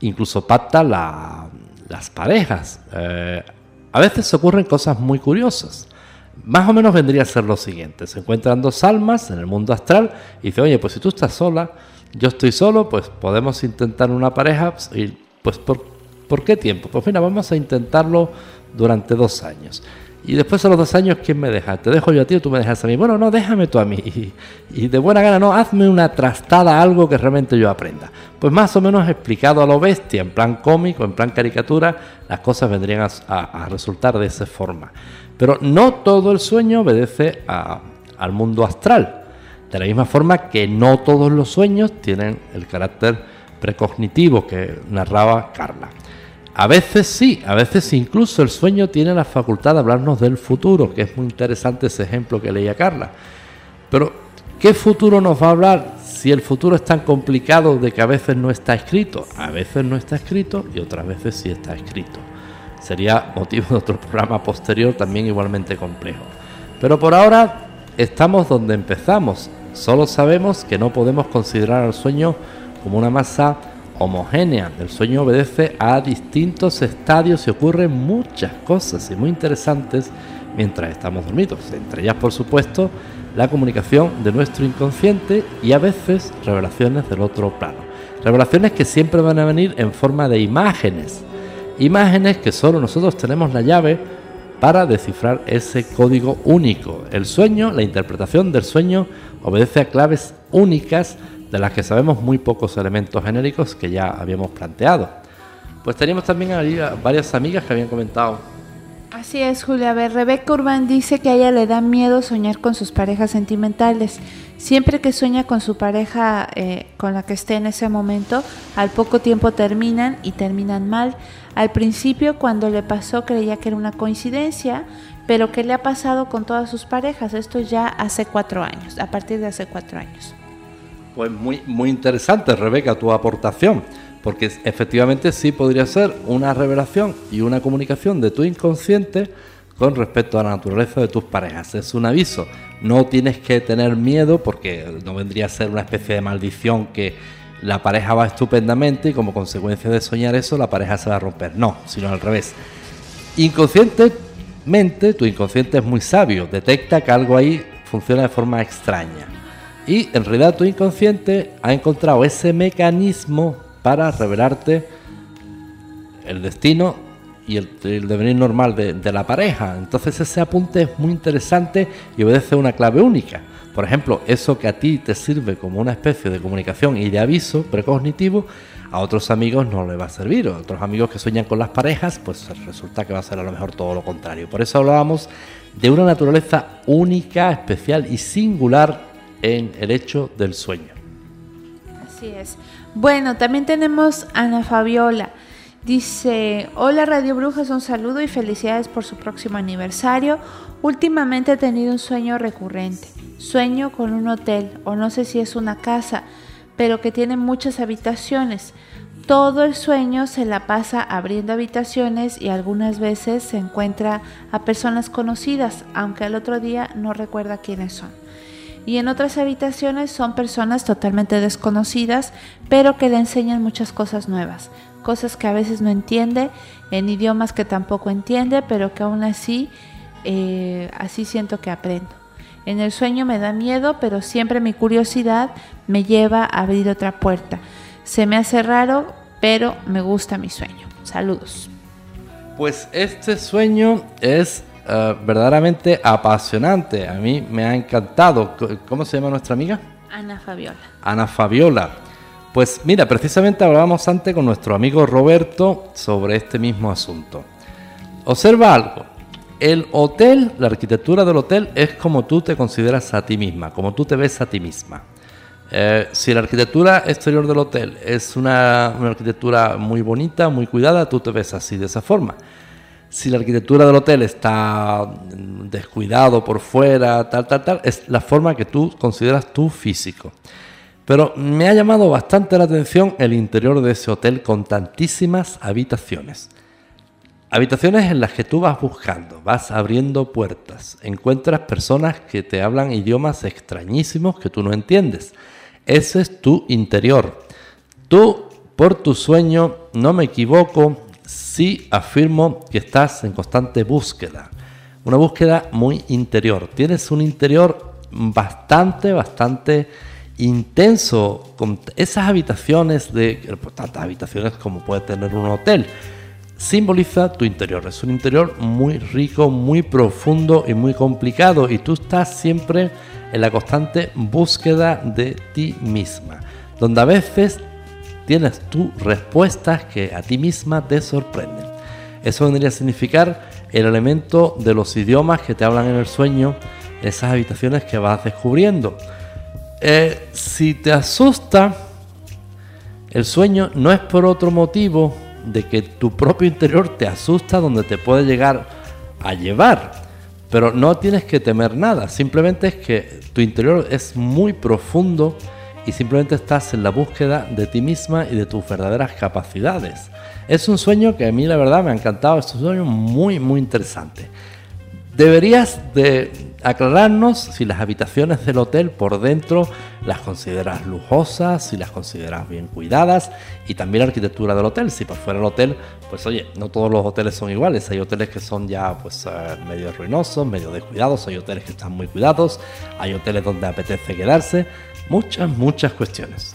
incluso pacta las parejas. Eh, a veces ocurren cosas muy curiosas. Más o menos vendría a ser lo siguiente. Se encuentran dos almas en el mundo astral y dice, oye, pues si tú estás sola, yo estoy solo, pues podemos intentar una pareja y pues ¿por, ¿por qué tiempo? Pues mira, vamos a intentarlo durante dos años. Y después de los dos años, ¿quién me deja? ¿Te dejo yo a ti o tú me dejas a mí? Bueno, no, déjame tú a mí. Y, de buena gana, no, hazme una trastada, algo que realmente yo aprenda. Pues más o menos explicado a lo bestia, en plan cómico, en plan caricatura, las cosas vendrían a, resultar de esa forma. Pero no todo el sueño obedece al mundo astral. De la misma forma que no todos los sueños tienen el carácter precognitivo que narraba Carla. A veces sí, a veces incluso el sueño tiene la facultad de hablarnos del futuro, que es muy interesante ese ejemplo que leía Carla. Pero, ¿qué futuro nos va a hablar si el futuro es tan complicado de que a veces no está escrito? A veces no está escrito y otras veces sí está escrito. Sería motivo de otro programa posterior también igualmente complejo. Pero por ahora estamos donde empezamos. Solo sabemos que no podemos considerar al sueño como una masa homogénea. El sueño obedece a distintos estadios y ocurren muchas cosas y muy interesantes mientras estamos dormidos. Entre ellas, por supuesto, la comunicación de nuestro inconsciente y a veces revelaciones del otro plano. Revelaciones que siempre van a venir en forma de imágenes. Imágenes que solo nosotros tenemos la llave para descifrar ese código único. El sueño, la interpretación del sueño, obedece a claves únicas de las que sabemos muy pocos elementos genéricos que ya habíamos planteado. Pues teníamos también ahí varias amigas que habían comentado. Así es, Julia. A ver, Rebeca Urbán dice que a ella le da miedo soñar con sus parejas sentimentales. Siempre que sueña con su pareja eh, con la que esté en ese momento, al poco tiempo terminan y terminan mal. Al principio, cuando le pasó, creía que era una coincidencia, pero ¿qué le ha pasado con todas sus parejas? Esto ya hace cuatro años, a partir de hace cuatro años. Pues muy, muy interesante, Rebeca, tu aportación, porque efectivamente sí podría ser una revelación y una comunicación de tu inconsciente con respecto a la naturaleza de tus parejas. Es un aviso. No tienes que tener miedo porque no vendría a ser una especie de maldición que la pareja va estupendamente y como consecuencia de soñar eso la pareja se va a romper. No, sino al revés. Inconscientemente, tu inconsciente es muy sabio, detecta que algo ahí funciona de forma extraña. Y en realidad tu inconsciente ha encontrado ese mecanismo para revelarte el destino y el, devenir normal de, de, la pareja. Entonces ese apunte es muy interesante y obedece una clave única. Por ejemplo, eso que a ti te sirve como una especie de comunicación y de aviso precognitivo, a otros amigos no le va a servir. A otros amigos que sueñan con las parejas, pues resulta que va a ser a lo mejor todo lo contrario. Por eso hablábamos de una naturaleza única, especial y singular en el hecho del sueño. Así es. Bueno, también tenemos Ana Fabiola. Dice, hola Radio Brujas, un saludo y felicidades por su próximo aniversario. Últimamente he tenido un sueño recurrente. Sueño con un hotel, o no sé si es una casa, pero que tiene muchas habitaciones. Todo el sueño se la pasa abriendo habitaciones y algunas veces se encuentra a personas conocidas, aunque al otro día no recuerda quiénes son y en otras habitaciones son personas totalmente desconocidas, pero que le enseñan muchas cosas nuevas, cosas que a veces no entiende, en idiomas que tampoco entiende, pero que aún así, eh, así siento que aprendo. En el sueño me da miedo, pero siempre mi curiosidad me lleva a abrir otra puerta. Se me hace raro, pero me gusta mi sueño. Saludos. Pues este sueño es eh, verdaderamente apasionante. A mí me ha encantado. ¿Cómo se llama nuestra amiga? Ana Fabiola. Ana Fabiola. Pues mira, precisamente hablábamos antes con nuestro amigo Roberto sobre este mismo asunto. Observa algo. El hotel, la arquitectura del hotel es como tú te consideras a ti misma, como tú te ves a ti misma. Eh, si la arquitectura exterior del hotel es una, una arquitectura muy bonita, muy cuidada, tú te ves así, de esa forma. si la arquitectura del hotel está descuidado por fuera, tal, tal, tal, es la forma que tú consideras tu físico. Pero me ha llamado bastante la atención el interior de ese hotel con tantísimas habitaciones. Habitaciones en las que tú vas buscando, vas abriendo puertas, encuentras personas que te hablan idiomas extrañísimos que tú no entiendes. Ese es tu interior. Tú, por tu sueño, no me equivoco, sí afirmo que estás en constante búsqueda. Una búsqueda muy interior. Tienes un interior bastante, bastante intenso, con esas habitaciones de tantas habitaciones como puede tener un hotel simboliza tu interior. Es un interior muy rico, muy profundo y muy complicado y tú estás siempre en la constante búsqueda de ti misma, donde a veces tienes tú respuestas que a ti misma te sorprenden. Eso vendría a significar el elemento de los idiomas que te hablan en el sueño, esas habitaciones que vas descubriendo. Eh, si te asusta, el sueño no es por otro motivo de que tu propio interior te asusta donde te puede llegar a llevar. Pero no tienes que temer nada, simplemente es que tu interior es muy profundo y simplemente estás en la búsqueda de ti misma y de tus verdaderas capacidades. Es un sueño que a mí la verdad me ha encantado, es un sueño muy muy interesante. Deberías de aclararnos si las habitaciones del hotel por dentro las consideras lujosas, si las consideras bien cuidadas y también la arquitectura del hotel. Si por fuera el hotel, pues oye, no todos los hoteles son iguales. Hay hoteles que son ya pues eh, medio ruinosos, medio descuidados, hay hoteles que están muy cuidados, hay hoteles donde apetece quedarse. Muchas, muchas cuestiones.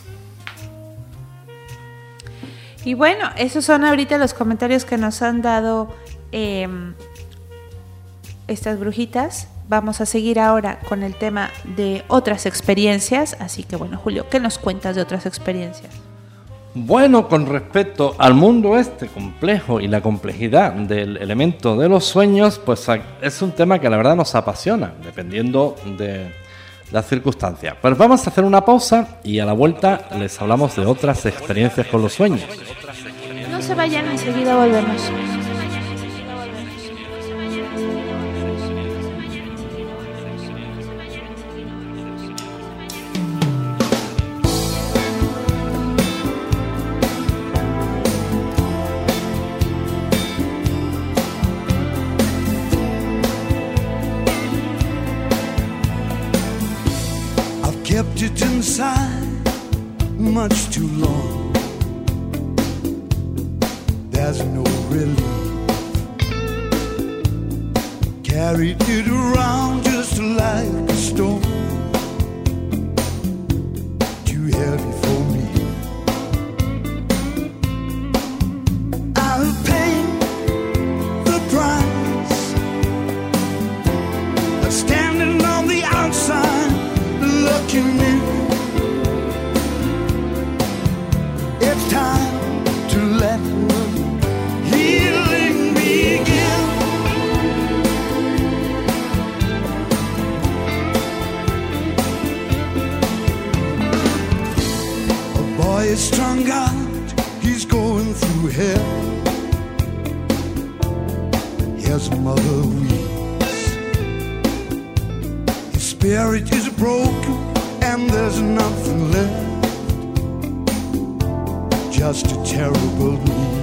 Y bueno, esos son ahorita los comentarios que nos han dado eh, estas brujitas. Vamos a seguir ahora con el tema de otras experiencias. Así que bueno, Julio, ¿qué nos cuentas de otras experiencias? Bueno, con respecto al mundo este complejo y la complejidad del elemento de los sueños, pues es un tema que la verdad nos apasiona, dependiendo de las circunstancias. Pues vamos a hacer una pausa y a la vuelta les hablamos de otras experiencias con los sueños. No se vayan, enseguida volvemos. Just a terrible need.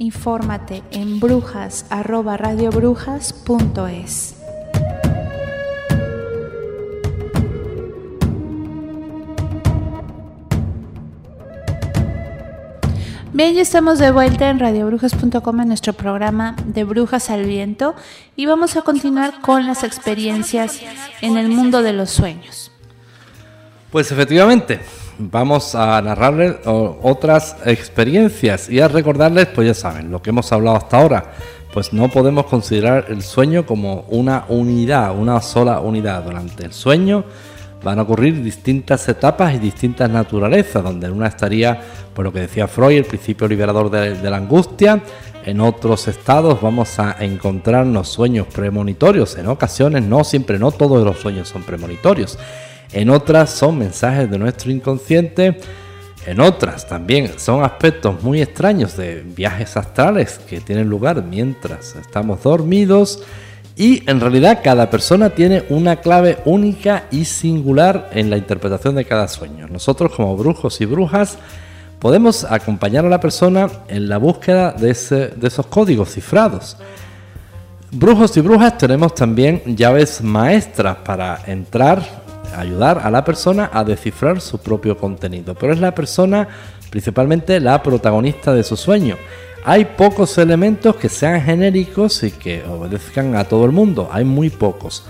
Infórmate en brujas@radiobrujas.es. Bien, ya estamos de vuelta en radiobrujas.com en nuestro programa de Brujas al Viento y vamos a continuar con las experiencias en el mundo de los sueños. Pues efectivamente, vamos a narrarles otras experiencias y a recordarles, pues ya saben, lo que hemos hablado hasta ahora. Pues no podemos considerar el sueño como una unidad, una sola unidad. Durante el sueño van a ocurrir distintas etapas y distintas naturalezas, donde en una estaría, por lo que decía Freud, el principio liberador de, de la angustia. En otros estados vamos a encontrarnos sueños premonitorios. En ocasiones, no siempre, no todos los sueños son premonitorios. En otras son mensajes de nuestro inconsciente. En otras también son aspectos muy extraños de viajes astrales que tienen lugar mientras estamos dormidos. Y en realidad cada persona tiene una clave única y singular en la interpretación de cada sueño. Nosotros como brujos y brujas podemos acompañar a la persona en la búsqueda de, ese- de esos códigos cifrados. Brujos y brujas tenemos también llaves maestras para entrar, ayudar a la persona a descifrar su propio contenido. Pero es la persona principalmente la protagonista de su sueño. Hay pocos elementos que sean genéricos y que obedezcan a todo el mundo. Hay muy pocos.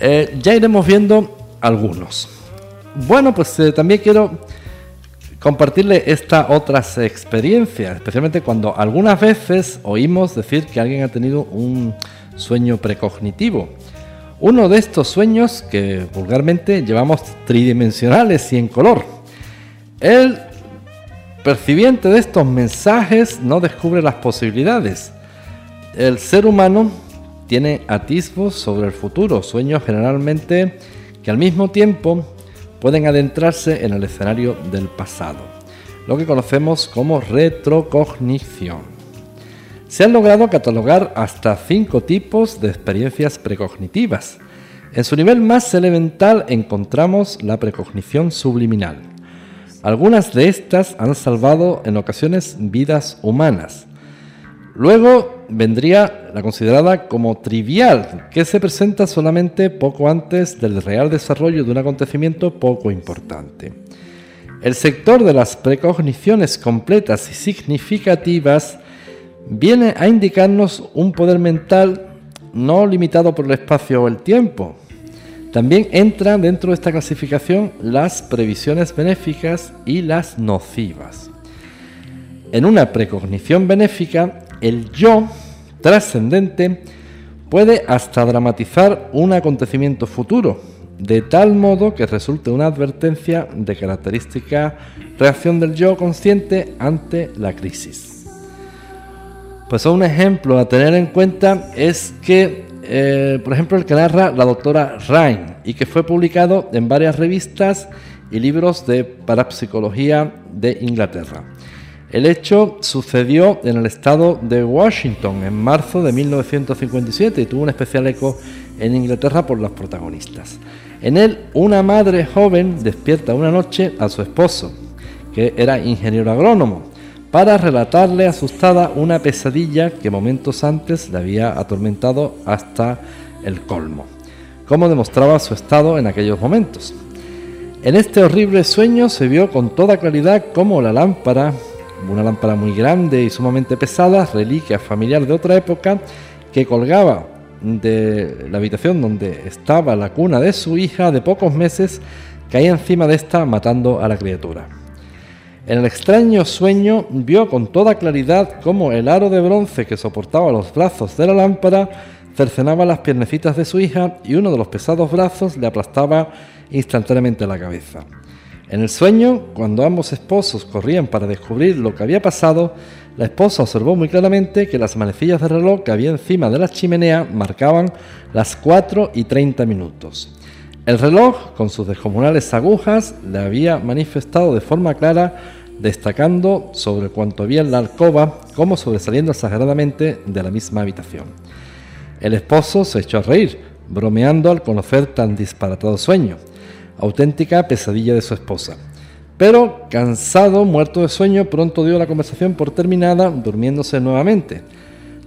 Eh, ya iremos viendo algunos. Bueno, pues eh, también quiero compartirle estas otras experiencias, especialmente cuando algunas veces oímos decir que alguien ha tenido un sueño precognitivo. Uno de estos sueños que vulgarmente llevamos tridimensionales y en color. El percibiente de estos mensajes no descubre las posibilidades. El ser humano tiene atisbos sobre el futuro, sueños generalmente que al mismo tiempo pueden adentrarse en el escenario del pasado, lo que conocemos como retrocognición. Se han logrado catalogar hasta cinco tipos de experiencias precognitivas. En su nivel más elemental encontramos la precognición subliminal. Algunas de estas han salvado en ocasiones vidas humanas. Luego vendría la considerada como trivial, que se presenta solamente poco antes del real desarrollo de un acontecimiento poco importante. El sector de las precogniciones completas y significativas viene a indicarnos un poder mental no limitado por el espacio o el tiempo. También entran dentro de esta clasificación las previsiones benéficas y las nocivas. En una precognición benéfica, el yo trascendente puede hasta dramatizar un acontecimiento futuro, de tal modo que resulte una advertencia de característica reacción del yo consciente ante la crisis. Pues un ejemplo a tener en cuenta es que, eh, por ejemplo, el que narra la doctora Ryan y que fue publicado en varias revistas y libros de parapsicología de Inglaterra. El hecho sucedió en el estado de Washington en marzo de 1957 y tuvo un especial eco en Inglaterra por los protagonistas. En él, una madre joven despierta una noche a su esposo, que era ingeniero agrónomo, para relatarle asustada una pesadilla que momentos antes le había atormentado hasta el colmo, como demostraba su estado en aquellos momentos. En este horrible sueño se vio con toda claridad cómo la lámpara una lámpara muy grande y sumamente pesada, reliquia familiar de otra época, que colgaba de la habitación donde estaba la cuna de su hija de pocos meses, caía encima de esta matando a la criatura. En el extraño sueño vio con toda claridad cómo el aro de bronce que soportaba los brazos de la lámpara cercenaba las piernecitas de su hija y uno de los pesados brazos le aplastaba instantáneamente la cabeza. En el sueño, cuando ambos esposos corrían para descubrir lo que había pasado, la esposa observó muy claramente que las manecillas de reloj que había encima de la chimenea marcaban las 4 y 30 minutos. El reloj, con sus descomunales agujas, le había manifestado de forma clara, destacando sobre cuanto había en la alcoba, como sobresaliendo exageradamente de la misma habitación. El esposo se echó a reír, bromeando al conocer tan disparatado sueño auténtica pesadilla de su esposa. Pero, cansado, muerto de sueño, pronto dio la conversación por terminada, durmiéndose nuevamente.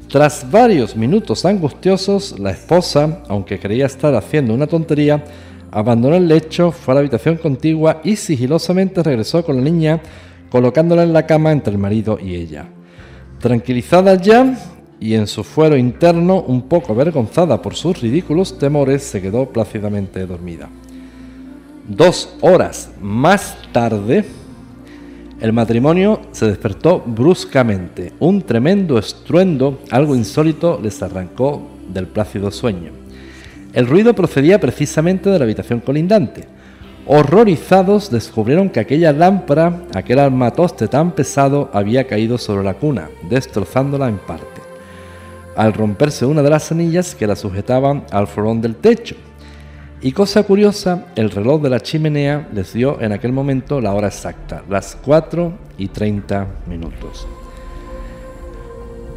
Tras varios minutos angustiosos, la esposa, aunque creía estar haciendo una tontería, abandonó el lecho, fue a la habitación contigua y sigilosamente regresó con la niña, colocándola en la cama entre el marido y ella. Tranquilizada ya y en su fuero interno, un poco avergonzada por sus ridículos temores, se quedó plácidamente dormida. Dos horas más tarde, el matrimonio se despertó bruscamente. Un tremendo estruendo, algo insólito, les arrancó del plácido sueño. El ruido procedía precisamente de la habitación colindante. Horrorizados descubrieron que aquella lámpara, aquel armatoste tan pesado, había caído sobre la cuna, destrozándola en parte. Al romperse una de las anillas que la sujetaban al forón del techo, y cosa curiosa, el reloj de la chimenea les dio en aquel momento la hora exacta, las 4 y 30 minutos.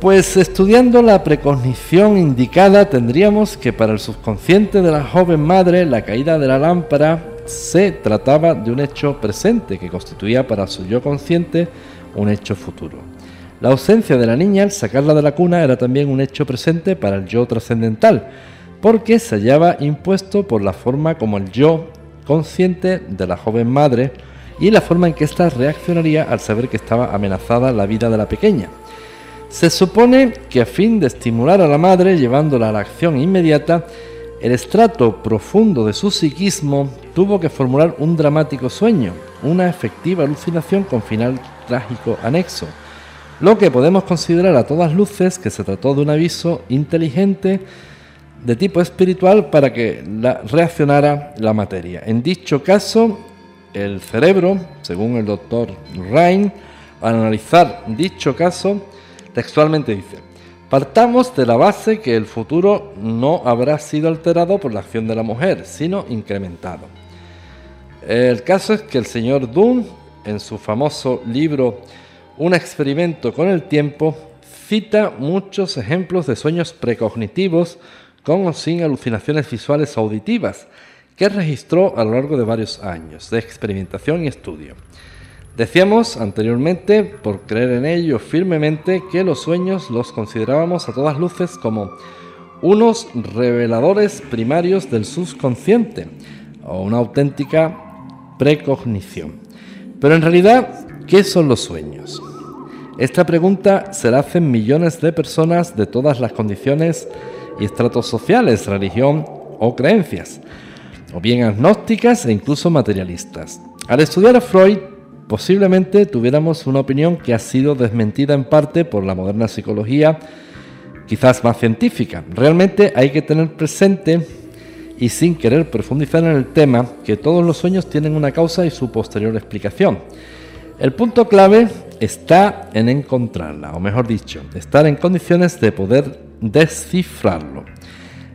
Pues estudiando la precognición indicada tendríamos que para el subconsciente de la joven madre la caída de la lámpara se trataba de un hecho presente que constituía para su yo consciente un hecho futuro. La ausencia de la niña al sacarla de la cuna era también un hecho presente para el yo trascendental, porque se hallaba impuesto por la forma como el yo consciente de la joven madre y la forma en que ésta reaccionaría al saber que estaba amenazada la vida de la pequeña. Se supone que a fin de estimular a la madre llevándola a la acción inmediata, el estrato profundo de su psiquismo tuvo que formular un dramático sueño, una efectiva alucinación con final trágico anexo, lo que podemos considerar a todas luces que se trató de un aviso inteligente de tipo espiritual para que reaccionara la materia. En dicho caso, el cerebro, según el doctor Ryan, al analizar dicho caso, textualmente dice, partamos de la base que el futuro no habrá sido alterado por la acción de la mujer, sino incrementado. El caso es que el señor Dunn, en su famoso libro Un experimento con el tiempo, cita muchos ejemplos de sueños precognitivos con o sin alucinaciones visuales auditivas, que registró a lo largo de varios años de experimentación y estudio. Decíamos anteriormente, por creer en ello firmemente, que los sueños los considerábamos a todas luces como unos reveladores primarios del subconsciente o una auténtica precognición. Pero en realidad, ¿qué son los sueños? Esta pregunta se la hacen millones de personas de todas las condiciones y estratos sociales, religión o creencias, o bien agnósticas e incluso materialistas. Al estudiar a Freud, posiblemente tuviéramos una opinión que ha sido desmentida en parte por la moderna psicología, quizás más científica. Realmente hay que tener presente y sin querer profundizar en el tema, que todos los sueños tienen una causa y su posterior explicación. El punto clave está en encontrarla, o mejor dicho, estar en condiciones de poder descifrarlo.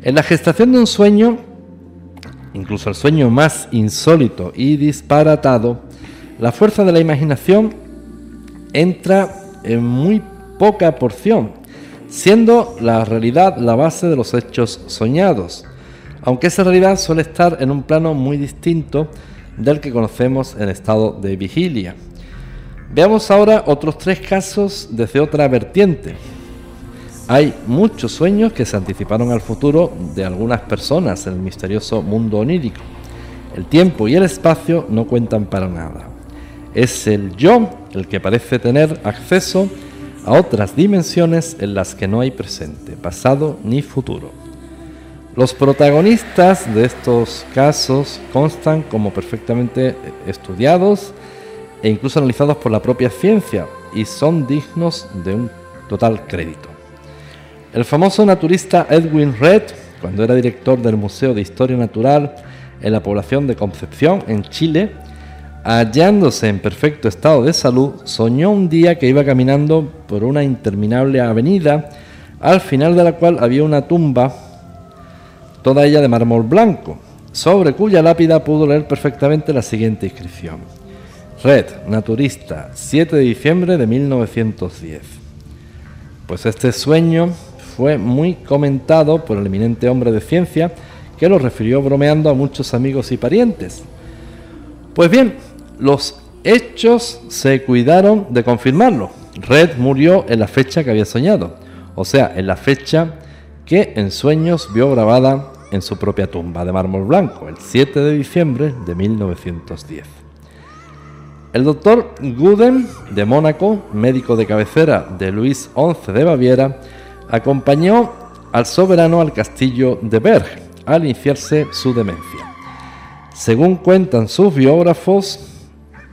En la gestación de un sueño, incluso el sueño más insólito y disparatado, la fuerza de la imaginación entra en muy poca porción, siendo la realidad la base de los hechos soñados, aunque esa realidad suele estar en un plano muy distinto del que conocemos en estado de vigilia. Veamos ahora otros tres casos desde otra vertiente. Hay muchos sueños que se anticiparon al futuro de algunas personas en el misterioso mundo onírico. El tiempo y el espacio no cuentan para nada. Es el yo el que parece tener acceso a otras dimensiones en las que no hay presente, pasado ni futuro. Los protagonistas de estos casos constan como perfectamente estudiados e incluso analizados por la propia ciencia y son dignos de un total crédito. El famoso naturista Edwin Red, cuando era director del Museo de Historia Natural en la población de Concepción, en Chile, hallándose en perfecto estado de salud, soñó un día que iba caminando por una interminable avenida, al final de la cual había una tumba, toda ella de mármol blanco, sobre cuya lápida pudo leer perfectamente la siguiente inscripción. Red, naturista, 7 de diciembre de 1910. Pues este sueño fue muy comentado por el eminente hombre de ciencia que lo refirió bromeando a muchos amigos y parientes. Pues bien, los hechos se cuidaron de confirmarlo. Red murió en la fecha que había soñado, o sea, en la fecha que en sueños vio grabada en su propia tumba de mármol blanco, el 7 de diciembre de 1910. El doctor Guden de Mónaco, médico de cabecera de Luis XI de Baviera, acompañó al soberano al castillo de Berg al iniciarse su demencia. Según cuentan sus biógrafos,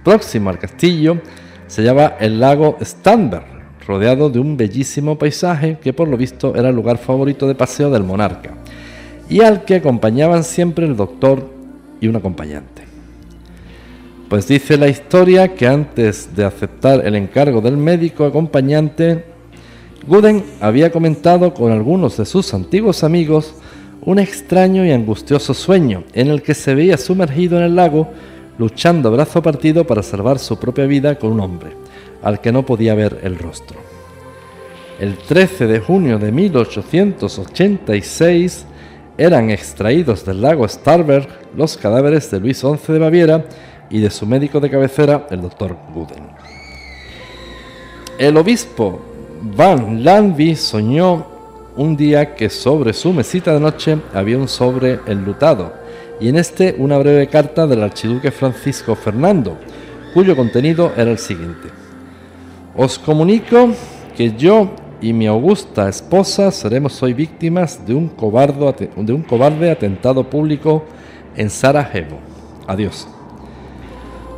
próximo al castillo se llama el lago Stanberg, rodeado de un bellísimo paisaje que por lo visto era el lugar favorito de paseo del monarca, y al que acompañaban siempre el doctor y un acompañante. Pues dice la historia que antes de aceptar el encargo del médico acompañante, Guden había comentado con algunos de sus antiguos amigos un extraño y angustioso sueño en el que se veía sumergido en el lago luchando brazo partido para salvar su propia vida con un hombre, al que no podía ver el rostro. El 13 de junio de 1886 eran extraídos del lago Starberg los cadáveres de Luis XI de Baviera y de su médico de cabecera, el doctor Guden. El obispo Van Lanby soñó un día que sobre su mesita de noche había un sobre enlutado y en este una breve carta del archiduque Francisco Fernando, cuyo contenido era el siguiente. Os comunico que yo y mi augusta esposa seremos hoy víctimas de un, cobarde, atentado público en Sarajevo. Adiós.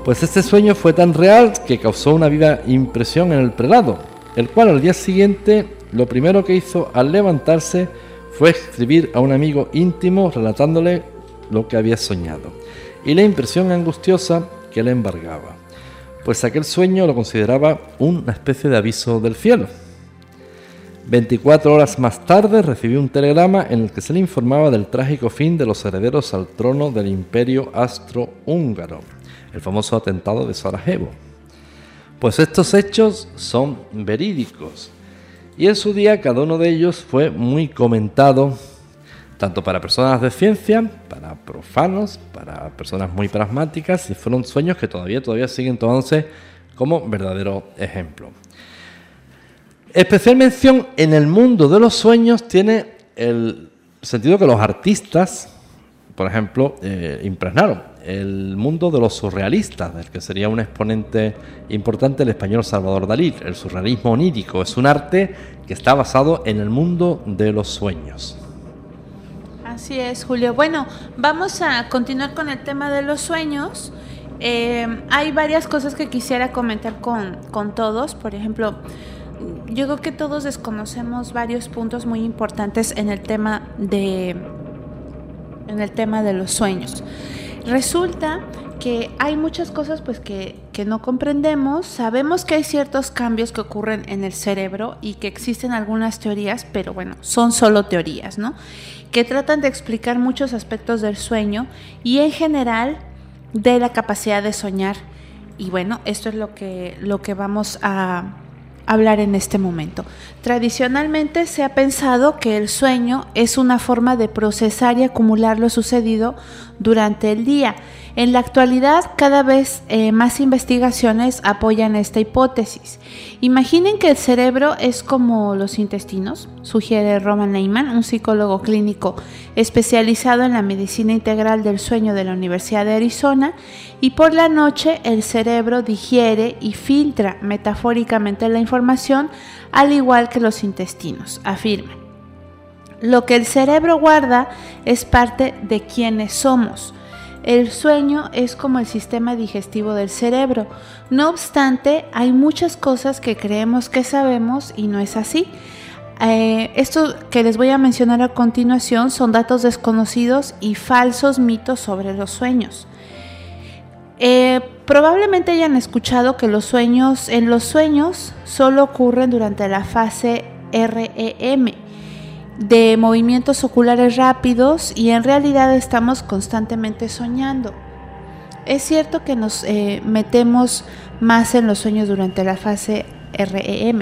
Pues este sueño fue tan real que causó una viva impresión en el prelado, el cual al día siguiente lo primero que hizo al levantarse fue escribir a un amigo íntimo relatándole lo que había soñado y la impresión angustiosa que le embargaba, pues aquel sueño lo consideraba una especie de aviso del cielo. 24 horas más tarde recibió un telegrama en el que se le informaba del trágico fin de los herederos al trono del imperio astrohúngaro, el famoso atentado de Sarajevo. Pues estos hechos son verídicos y en su día cada uno de ellos fue muy comentado tanto para personas de ciencia, para profanos, para personas muy pragmáticas, y fueron sueños que todavía, todavía siguen tomándose como verdadero ejemplo. Especial mención en el mundo de los sueños tiene el sentido que los artistas, por ejemplo, eh, impregnaron el mundo de los surrealistas, del que sería un exponente importante el español Salvador Dalí. El surrealismo onírico es un arte que está basado en el mundo de los sueños. Así es, Julio. Bueno, vamos a continuar con el tema de los sueños. Eh, hay varias cosas que quisiera comentar con, con todos. Por ejemplo, yo creo que todos desconocemos varios puntos muy importantes en el tema de en el tema de los sueños. Resulta que hay muchas cosas pues que, que, no comprendemos, sabemos que hay ciertos cambios que ocurren en el cerebro y que existen algunas teorías, pero bueno, son solo teorías, ¿no? Que tratan de explicar muchos aspectos del sueño y en general de la capacidad de soñar. Y bueno, esto es lo que, lo que vamos a hablar en este momento. Tradicionalmente se ha pensado que el sueño es una forma de procesar y acumular lo sucedido durante el día. En la actualidad, cada vez eh, más investigaciones apoyan esta hipótesis. Imaginen que el cerebro es como los intestinos, sugiere Roman Neyman, un psicólogo clínico especializado en la medicina integral del sueño de la Universidad de Arizona, y por la noche el cerebro digiere y filtra metafóricamente la información, al igual que los intestinos, afirma. Lo que el cerebro guarda es parte de quienes somos. El sueño es como el sistema digestivo del cerebro. No obstante, hay muchas cosas que creemos que sabemos y no es así. Eh, esto que les voy a mencionar a continuación son datos desconocidos y falsos mitos sobre los sueños. Eh, probablemente hayan escuchado que los sueños, en los sueños solo ocurren durante la fase REM de movimientos oculares rápidos y en realidad estamos constantemente soñando. Es cierto que nos eh, metemos más en los sueños durante la fase REM,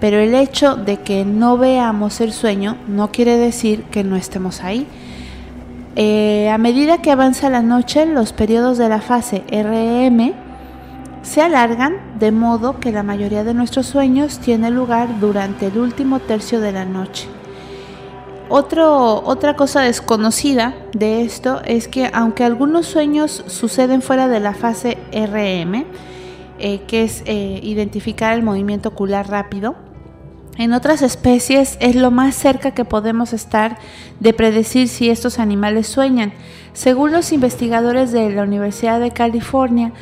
pero el hecho de que no veamos el sueño no quiere decir que no estemos ahí. Eh, a medida que avanza la noche, los periodos de la fase REM se alargan de modo que la mayoría de nuestros sueños tiene lugar durante el último tercio de la noche otra cosa desconocida de esto es que aunque algunos sueños suceden fuera de la fase RM, eh, que es eh, identificar el movimiento ocular rápido, en otras especies es lo más cerca que podemos estar de predecir si estos animales sueñan. Según los investigadores de la Universidad de California,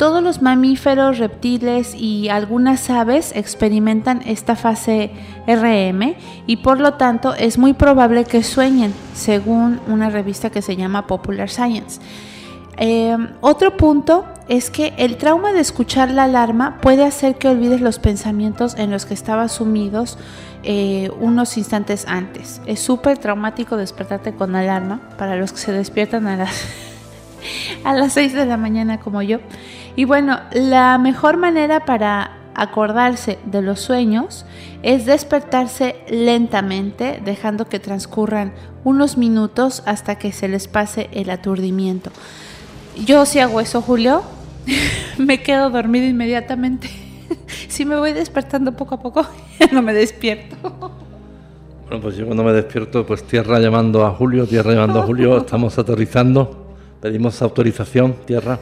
todos los mamíferos, reptiles y algunas aves experimentan esta fase RM y por lo tanto es muy probable que sueñen, según una revista que se llama Popular Science. Eh, otro punto es que el trauma de escuchar la alarma puede hacer que olvides los pensamientos en los que estabas sumidos eh, unos instantes antes. Es súper traumático despertarte con alarma para los que se despiertan a las, a las 6 de la mañana como yo. Y bueno, la mejor manera para acordarse de los sueños es despertarse lentamente, dejando que transcurran unos minutos hasta que se les pase el aturdimiento. Yo si hago eso, Julio, me quedo dormido inmediatamente. si me voy despertando poco a poco, no me despierto. Bueno, pues yo cuando me despierto, pues tierra llamando a Julio, tierra llamando a Julio, estamos aterrizando, pedimos autorización, tierra.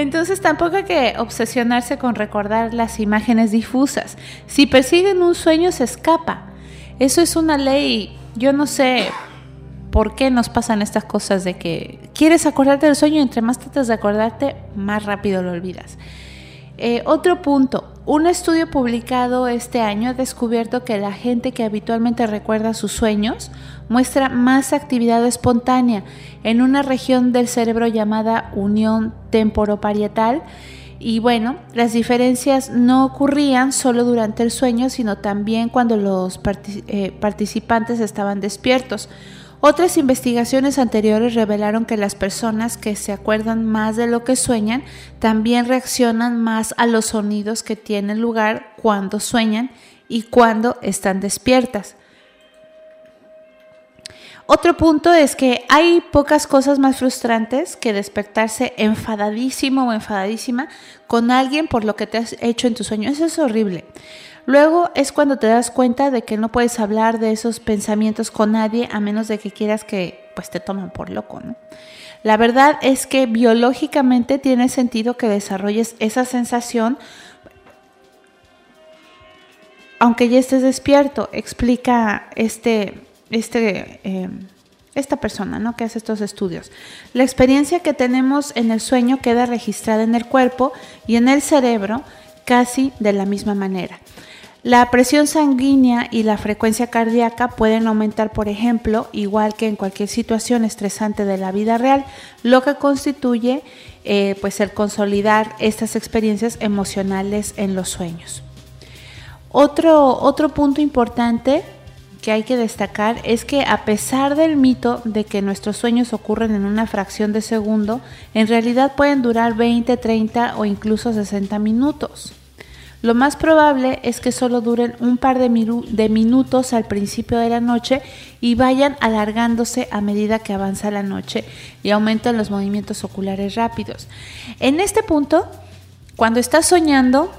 Entonces tampoco hay que obsesionarse con recordar las imágenes difusas. Si persiguen un sueño se escapa. Eso es una ley. Yo no sé por qué nos pasan estas cosas de que quieres acordarte del sueño y entre más tratas de acordarte, más rápido lo olvidas. Eh, otro punto, un estudio publicado este año ha descubierto que la gente que habitualmente recuerda sus sueños muestra más actividad espontánea en una región del cerebro llamada unión temporoparietal. Y bueno, las diferencias no ocurrían solo durante el sueño, sino también cuando los eh, participantes estaban despiertos. Otras investigaciones anteriores revelaron que las personas que se acuerdan más de lo que sueñan también reaccionan más a los sonidos que tienen lugar cuando sueñan y cuando están despiertas. Otro punto es que hay pocas cosas más frustrantes que despertarse enfadadísimo o enfadadísima con alguien por lo que te has hecho en tu sueño. Eso es horrible. Luego es cuando te das cuenta de que no puedes hablar de esos pensamientos con nadie a menos de que quieras que pues te tomen por loco, ¿no? La verdad es que biológicamente tiene sentido que desarrolles esa sensación aunque ya estés despierto, explica este, este, eh, esta persona ¿no? que hace estos estudios. La experiencia que tenemos en el sueño queda registrada en el cuerpo y en el cerebro casi de la misma manera. La presión sanguínea y la frecuencia cardíaca pueden aumentar, por ejemplo, igual que en cualquier situación estresante de la vida real, lo que constituye eh, pues el consolidar estas experiencias emocionales en los sueños. Otro, otro punto importante que hay que destacar es que a pesar del mito de que nuestros sueños ocurren en una fracción de segundo, en realidad pueden durar 20, 30 o incluso 60 minutos. Lo más probable es que solo duren un par de, minutos al principio de la noche y vayan alargándose a medida que avanza la noche y aumentan los movimientos oculares rápidos. En este punto, cuando estás soñando,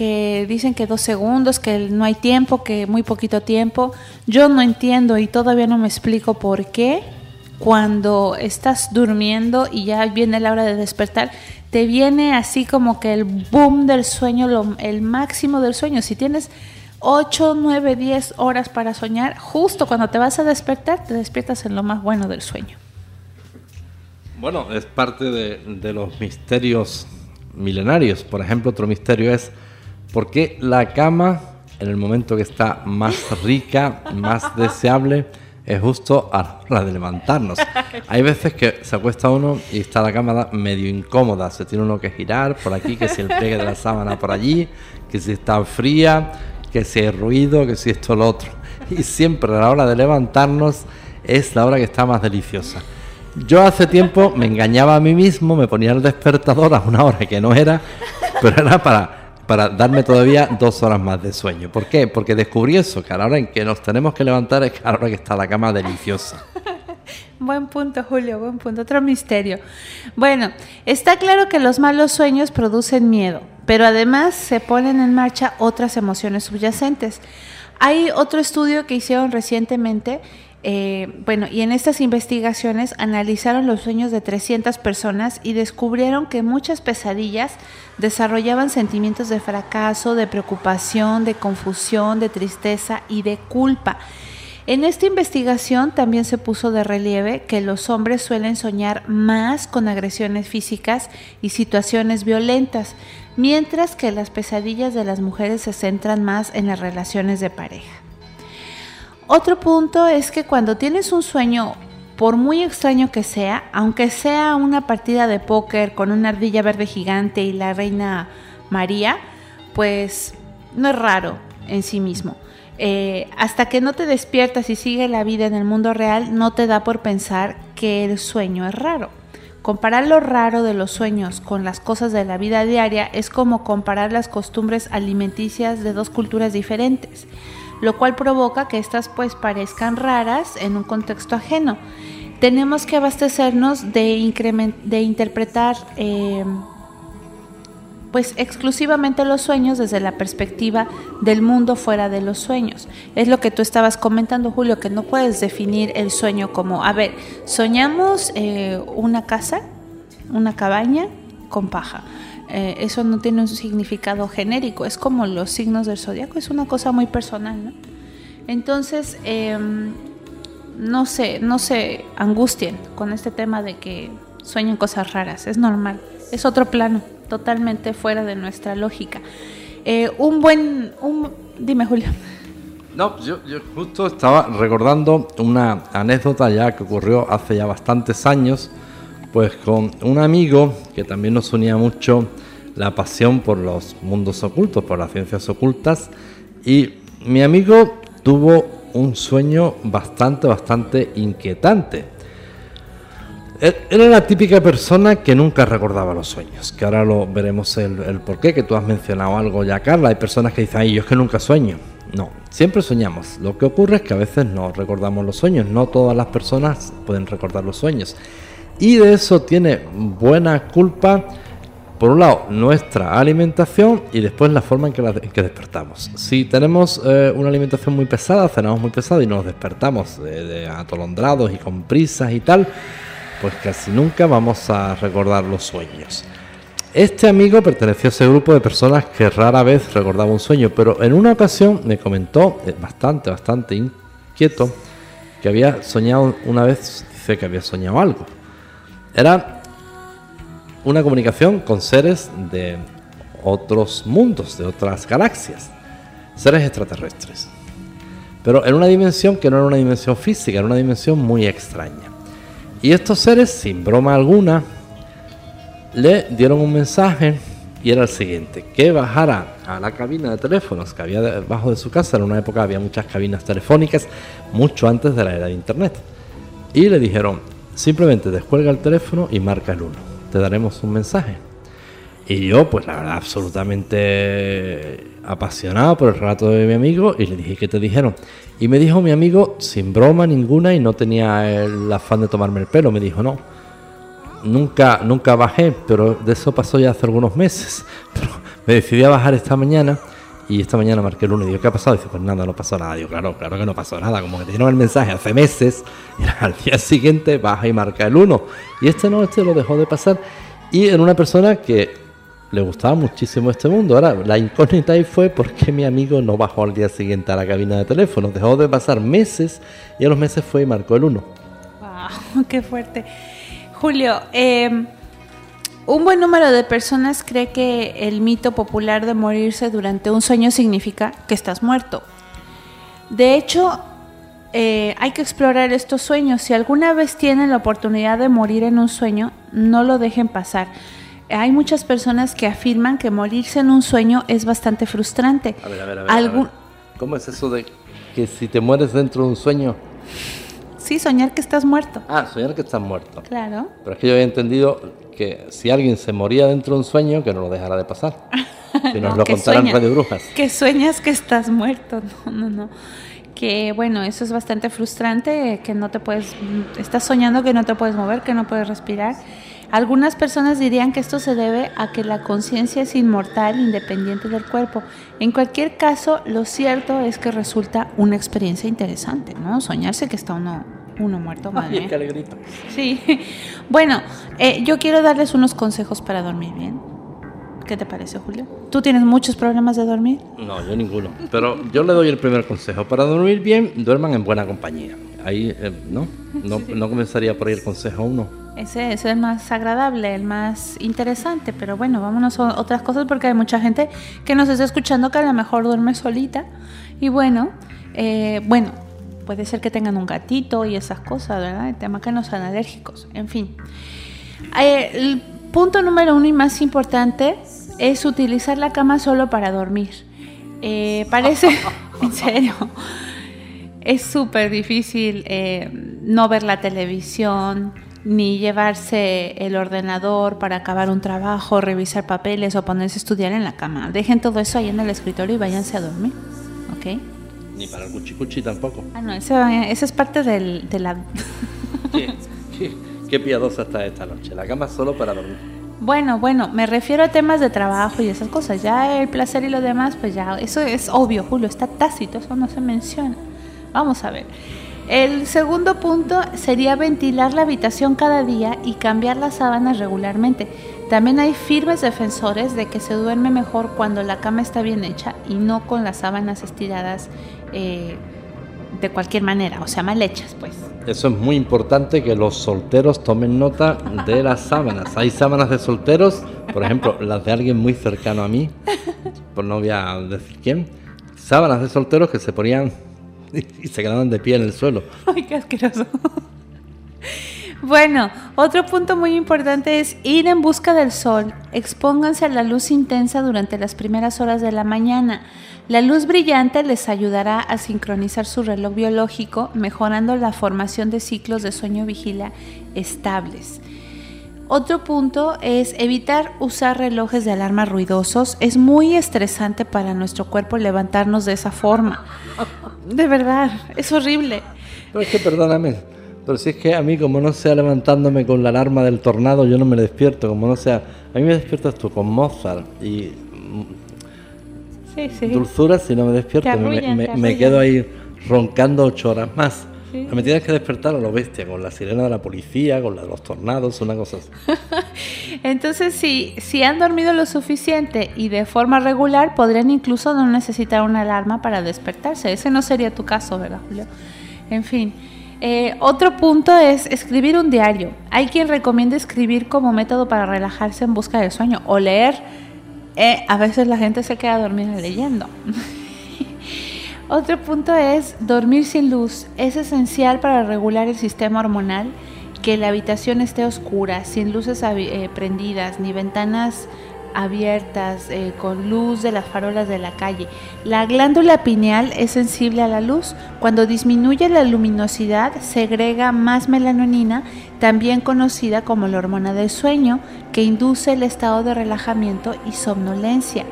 que dicen que dos segundos, que no hay tiempo, que muy poquito tiempo. Yo no entiendo y todavía no me explico por qué cuando estás durmiendo y ya viene la hora de despertar, te viene así como que el boom del sueño, el máximo del sueño. Si tienes 8, 9, 10 horas para soñar, justo cuando te vas a despertar, te despiertas en lo más bueno del sueño. Bueno, es parte de, de los misterios milenarios. Por ejemplo, otro misterio es porque la cama, en el momento que está más rica, más deseable, es justo a la hora de levantarnos. Hay veces que se acuesta uno y está la cama medio incómoda, se tiene uno que girar por aquí, que si el pliegue de la sábana por allí, que si está fría, que si hay ruido, que si esto lo otro. Y siempre a la hora de levantarnos es la hora que está más deliciosa. Yo hace tiempo me engañaba a mí mismo, me ponía el despertador a una hora que no era, pero era para para darme todavía dos horas más de sueño. ¿Por qué? Porque descubrí eso, que a la hora en que nos tenemos que levantar es a la hora que está la cama deliciosa. Buen punto, Julio, buen punto. Otro misterio. Bueno, está claro que los malos sueños producen miedo, pero además se ponen en marcha otras emociones subyacentes. Hay otro estudio que hicieron recientemente eh, bueno, y en estas investigaciones analizaron los sueños de 300 personas y descubrieron que muchas pesadillas desarrollaban sentimientos de fracaso, de preocupación, de confusión, de tristeza y de culpa. En esta investigación también se puso de relieve que los hombres suelen soñar más con agresiones físicas y situaciones violentas, mientras que las pesadillas de las mujeres se centran más en las relaciones de pareja. Otro punto es que cuando tienes un sueño, por muy extraño que sea, aunque sea una partida de póker con una ardilla verde gigante y la reina María, pues no es raro en sí mismo. Eh, hasta que no te despiertas y sigue la vida en el mundo real, no te da por pensar que el sueño es raro. Comparar lo raro de los sueños con las cosas de la vida diaria es como comparar las costumbres alimenticias de dos culturas diferentes lo cual provoca que estas pues parezcan raras en un contexto ajeno. Tenemos que abastecernos de, de interpretar eh, pues exclusivamente los sueños desde la perspectiva del mundo fuera de los sueños. Es lo que tú estabas comentando, Julio, que no puedes definir el sueño como, a ver, soñamos eh, una casa, una cabaña con paja. Eh, eso no tiene un significado genérico, es como los signos del zodiaco, es una cosa muy personal, ¿no? Entonces, em, no sé, no se angustien con este tema de que sueñen cosas raras, es normal, es otro plano, totalmente fuera de nuestra lógica. Eh, un buen, un, dime Julio. No, yo, yo, justo estaba recordando una anécdota ya que ocurrió hace ya bastantes años, pues con un amigo que también nos unía mucho la pasión por los mundos ocultos, por las ciencias ocultas, y mi amigo tuvo un sueño bastante, bastante inquietante. Era la típica persona que nunca recordaba los sueños, que ahora lo veremos el, el por qué, que tú has mencionado algo ya, Carla. Hay personas que dicen, ay, yo es que nunca sueño. No, siempre soñamos. Lo que ocurre es que a veces no recordamos los sueños. No todas las personas pueden recordar los sueños. Y de eso tiene buena culpa, por un lado, nuestra alimentación y después la forma en que, despertamos. Si tenemos eh, una alimentación muy pesada, cenamos muy pesado y nos despertamos de, de atolondrados y con prisas y tal, pues casi nunca vamos a recordar los sueños. Este amigo perteneció a ese grupo de personas que rara vez recordaba un sueño, pero en una ocasión me comentó, eh, bastante, bastante inquieto, que había soñado una vez, dice que había soñado algo. Era una comunicación con seres de otros mundos, de otras galaxias, seres extraterrestres. Pero en una dimensión que no era una dimensión física, era una dimensión muy extraña. Y estos seres, sin broma alguna, le dieron un mensaje y era el siguiente, que bajara a la cabina de teléfonos que había debajo de su casa, en una época había muchas cabinas telefónicas, mucho antes de la era de Internet. Y le dijeron, simplemente descuelga el teléfono y marca el 1, te daremos un mensaje. Y yo, pues la verdad, absolutamente apasionado por el relato de mi amigo y le dije, ¿qué te dijeron? Y me dijo mi amigo, sin broma ninguna y no tenía el afán de tomarme el pelo, me dijo, no, nunca, nunca bajé, pero de eso pasó ya hace algunos meses. Pero me decidí a bajar esta mañana y esta mañana marqué el 1 y digo, ¿qué ha pasado? Dice, pues nada, no pasó nada. Digo, claro, claro que no pasó nada, como que te dieron el mensaje hace meses y al día siguiente baja y marca el 1. Y este no, este lo dejó de pasar. Y en una persona que le gustaba muchísimo este mundo. Ahora, la incógnita ahí fue por qué mi amigo no bajó al día siguiente a la cabina de teléfono. Dejó de pasar meses y a los meses fue y marcó el 1. Wow, qué fuerte. Julio, eh, un buen número de personas cree que el mito popular de morirse durante un sueño significa que estás muerto. De hecho, eh, hay que explorar estos sueños. Si alguna vez tienen la oportunidad de morir en un sueño, no lo dejen pasar. Hay muchas personas que afirman que morirse en un sueño es bastante frustrante. A ver, a ver, a ver. Algún-. ¿Cómo es eso de que si te mueres dentro de un sueño? Sí, soñar que estás muerto. Ah, soñar que estás muerto. Claro. Pero es que yo había entendido que si alguien se moría dentro de un sueño, que no lo dejara de pasar. Que nos No, lo que contarán sueña- Radio Brujas. Que sueñas que estás muerto. No, no, no. Que bueno, eso es bastante frustrante, que no te puedes, estás soñando que no te puedes mover, que no puedes respirar. Algunas personas dirían que esto se debe a que la conciencia es inmortal, independiente del cuerpo. En cualquier caso, lo cierto es que resulta una experiencia interesante, ¿no? Soñarse que está uno, uno muerto, madre Ay, qué alegrito. Sí. Bueno, eh, yo quiero darles unos consejos para dormir bien. ¿Qué te parece, Julio? ¿Tú tienes muchos problemas de dormir? No, yo ninguno. Pero yo le doy el primer consejo. Para dormir bien, duerman en buena compañía. Ahí, eh, ¿no? No, no comenzaría por ahí el consejo uno. Ese es el más agradable, el más interesante, pero bueno, vámonos a otras cosas porque hay mucha gente que nos está escuchando que a lo mejor duerme solita y bueno, eh, bueno, puede ser que tengan un gatito y esas cosas, ¿verdad? El tema que no sean alérgicos, en fin. Eh, el punto número uno y más importante es utilizar la cama solo para dormir. Eh, parece, en serio, es súper difícil eh, no ver la televisión, ni llevarse el ordenador para acabar un trabajo, revisar papeles o ponerse a estudiar en la cama. Dejen todo eso ahí en el escritorio y váyanse a dormir. ¿Ok? Ni para el cuchicuchi tampoco. Ah, no, ese, ese es parte del, de la... ¿Qué, qué, qué piadosa está esta noche. La cama solo para dormir. Bueno, bueno, me refiero a temas de trabajo y esas cosas. Ya el placer y lo demás, pues ya, eso es obvio, Julio, está tácito, eso no se menciona. Vamos a ver. El segundo punto sería ventilar la habitación cada día y cambiar las sábanas regularmente. También hay firmes defensores de que se duerme mejor cuando la cama está bien hecha y no con las sábanas estiradas eh, de cualquier manera, o sea, mal hechas, pues. Eso es muy importante que los solteros tomen nota de las sábanas. Hay sábanas de solteros, por ejemplo, las de alguien muy cercano a mí, pues no voy a decir quién. Sábanas de solteros que se ponían y se quedaban de pie en el suelo. Ay, qué asqueroso. Bueno, otro punto muy importante es ir en busca del sol. Expónganse a la luz intensa durante las primeras horas de la mañana. La luz brillante les ayudará a sincronizar su reloj biológico, mejorando la formación de ciclos de sueño vigila estables. Otro punto es evitar usar relojes de alarma ruidosos. Es muy estresante para nuestro cuerpo levantarnos de esa forma. De verdad, es horrible. Pero es que perdóname, pero si es que a mí como no sea levantándome con la alarma del tornado, yo no me despierto, como no sea... A mí me despiertas tú con Mozart y Sí, sí. dulzura si no me despierto, me, me- me quedo ahí roncando ocho horas más. Sí. Me tienes que despertar a lo bestia, con la sirena de la policía, con la de los tornados, una cosa así. Entonces, si, si han dormido lo suficiente y de forma regular, podrían incluso no necesitar una alarma para despertarse. Ese no sería tu caso, ¿verdad, Julio? En fin. Eh, otro punto es escribir un diario. Hay quien recomienda escribir como método para relajarse en busca del sueño o leer. Eh, a veces la gente se queda dormida leyendo. Otro punto es dormir sin luz. Es esencial para regular el sistema hormonal que la habitación esté oscura, sin luces eh, prendidas, ni ventanas abiertas, eh, con luz de las farolas de la calle. La glándula pineal es sensible a la luz. Cuando disminuye la luminosidad, segrega más melanonina, también conocida como la hormona del sueño, que induce el estado de relajamiento y somnolencia.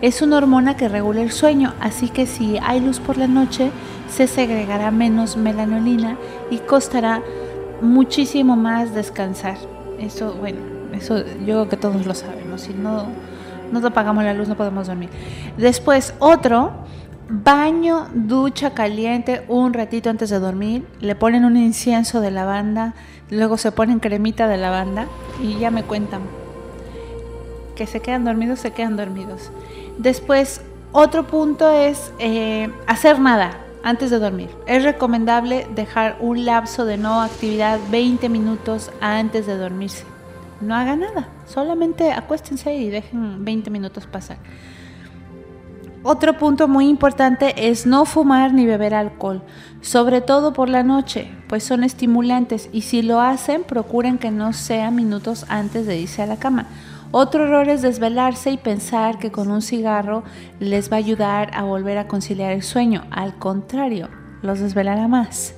Es una hormona que regula el sueño, así que si hay luz por la noche, se segregará menos melanolina y costará muchísimo más descansar. Eso, bueno, eso yo creo que todos lo sabemos. Si no nos apagamos la luz, no podemos dormir. Después, otro, baño, ducha caliente un ratito antes de dormir. Le ponen un incienso de lavanda, luego se ponen cremita de lavanda y ya me cuentan que se quedan dormidos, se quedan dormidos. Después, otro punto es eh, hacer nada antes de dormir. Es recomendable dejar un lapso de no actividad 20 minutos antes de dormirse. No haga nada, solamente acuéstense y dejen 20 minutos pasar. Otro punto muy importante es no fumar ni beber alcohol, sobre todo por la noche, pues son estimulantes y si lo hacen procuren que no sea minutos antes de irse a la cama. Otro error es desvelarse y pensar que con un cigarro les va a ayudar a volver a conciliar el sueño. Al contrario, los desvelará más.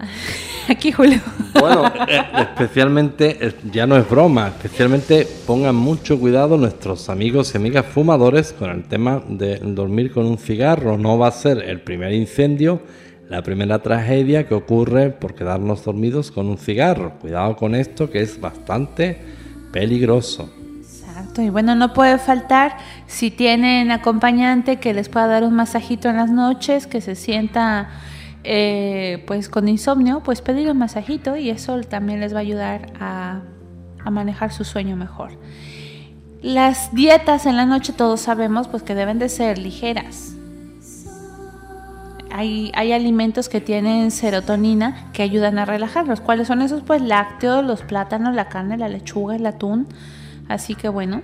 Aquí Julio. Bueno, eh, especialmente, eh, ya no es broma, especialmente pongan mucho cuidado nuestros amigos y amigas fumadores con el tema de dormir con un cigarro. No va a ser el primer incendio, la primera tragedia que ocurre por quedarnos dormidos con un cigarro. Cuidado con esto que es bastante peligroso. Exacto, y bueno, no puede faltar si tienen acompañante que les pueda dar un masajito en las noches, que se sienta eh, pues con insomnio, pues pedir un masajito y eso también les va a ayudar a, a manejar su sueño mejor. Las dietas en la noche todos sabemos pues que deben de ser ligeras. Hay, hay alimentos que tienen serotonina que ayudan a relajarlos. ¿Cuáles son esos? Pues lácteos, los plátanos, la carne, la lechuga, el atún. Así que bueno.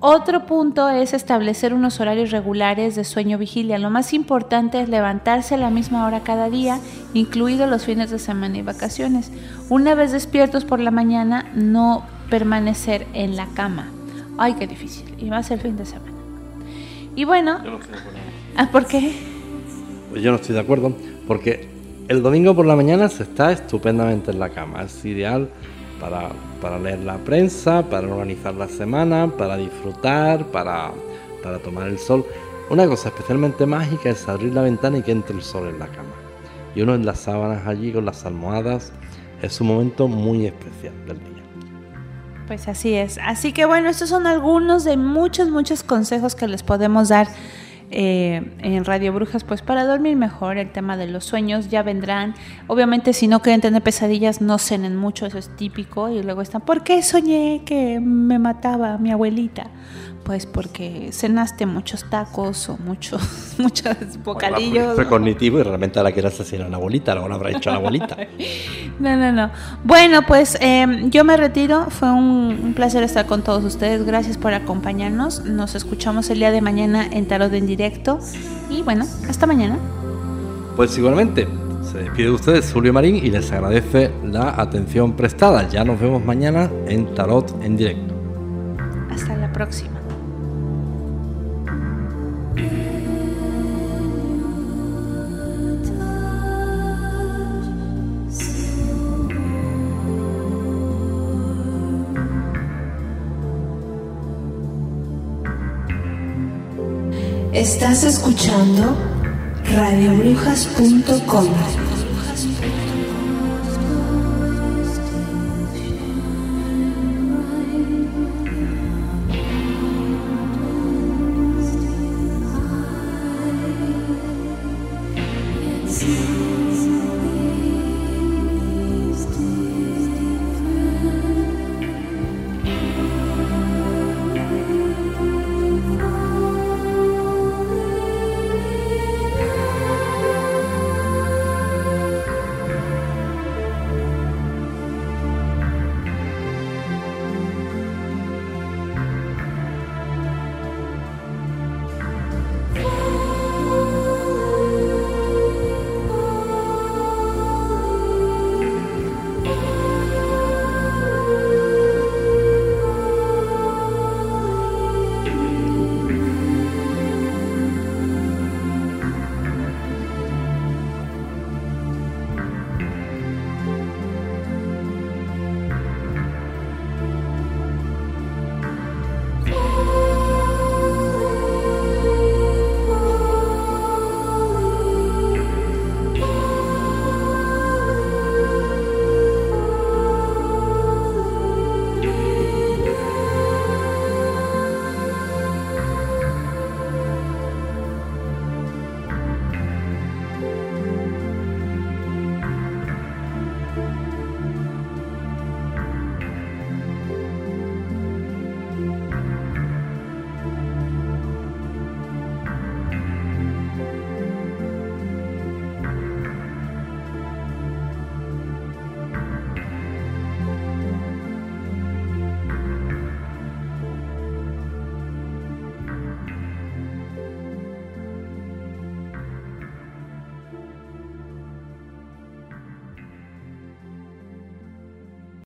Otro punto es establecer unos horarios regulares de sueño vigilia. Lo más importante es levantarse a la misma hora cada día, incluidos los fines de semana y vacaciones. Una vez despiertos por la mañana, no permanecer en la cama. Ay, qué difícil. Y más el fin de semana. Y bueno, ¿ah, ¿por qué? Yo no estoy de acuerdo, porque el domingo por la mañana se está estupendamente en la cama. Es ideal para, para leer la prensa, para organizar la semana, para disfrutar, para, para tomar el sol. Una cosa especialmente mágica es abrir la ventana y que entre el sol en la cama. Y uno en las sábanas allí con las almohadas. Es un momento muy especial del día. Pues así es. Así que bueno, estos son algunos de muchos, muchos consejos que les podemos dar eh, en Radio Brujas, pues para dormir mejor, el tema de los sueños ya vendrán. Obviamente, si no quieren tener pesadillas, no cenen mucho, eso es típico. Y luego están, ¿por qué soñé que me mataba mi abuelita? Pues porque cenaste muchos tacos o muchos, muchos bocadillos. Fue cognitivo y realmente la que era asesinar a la abuelita, no la habrá hecho a la abuelita. No, no, no. Bueno, pues eh, yo me retiro. Fue un, un placer estar con todos ustedes. Gracias por acompañarnos. Nos escuchamos el día de mañana en Tarot en directo. Y bueno, hasta mañana. Pues igualmente, se despide de ustedes Julio Marín y les agradece la atención prestada. Ya nos vemos mañana en Tarot en directo. Hasta la próxima. Estás escuchando radiobrujas.com.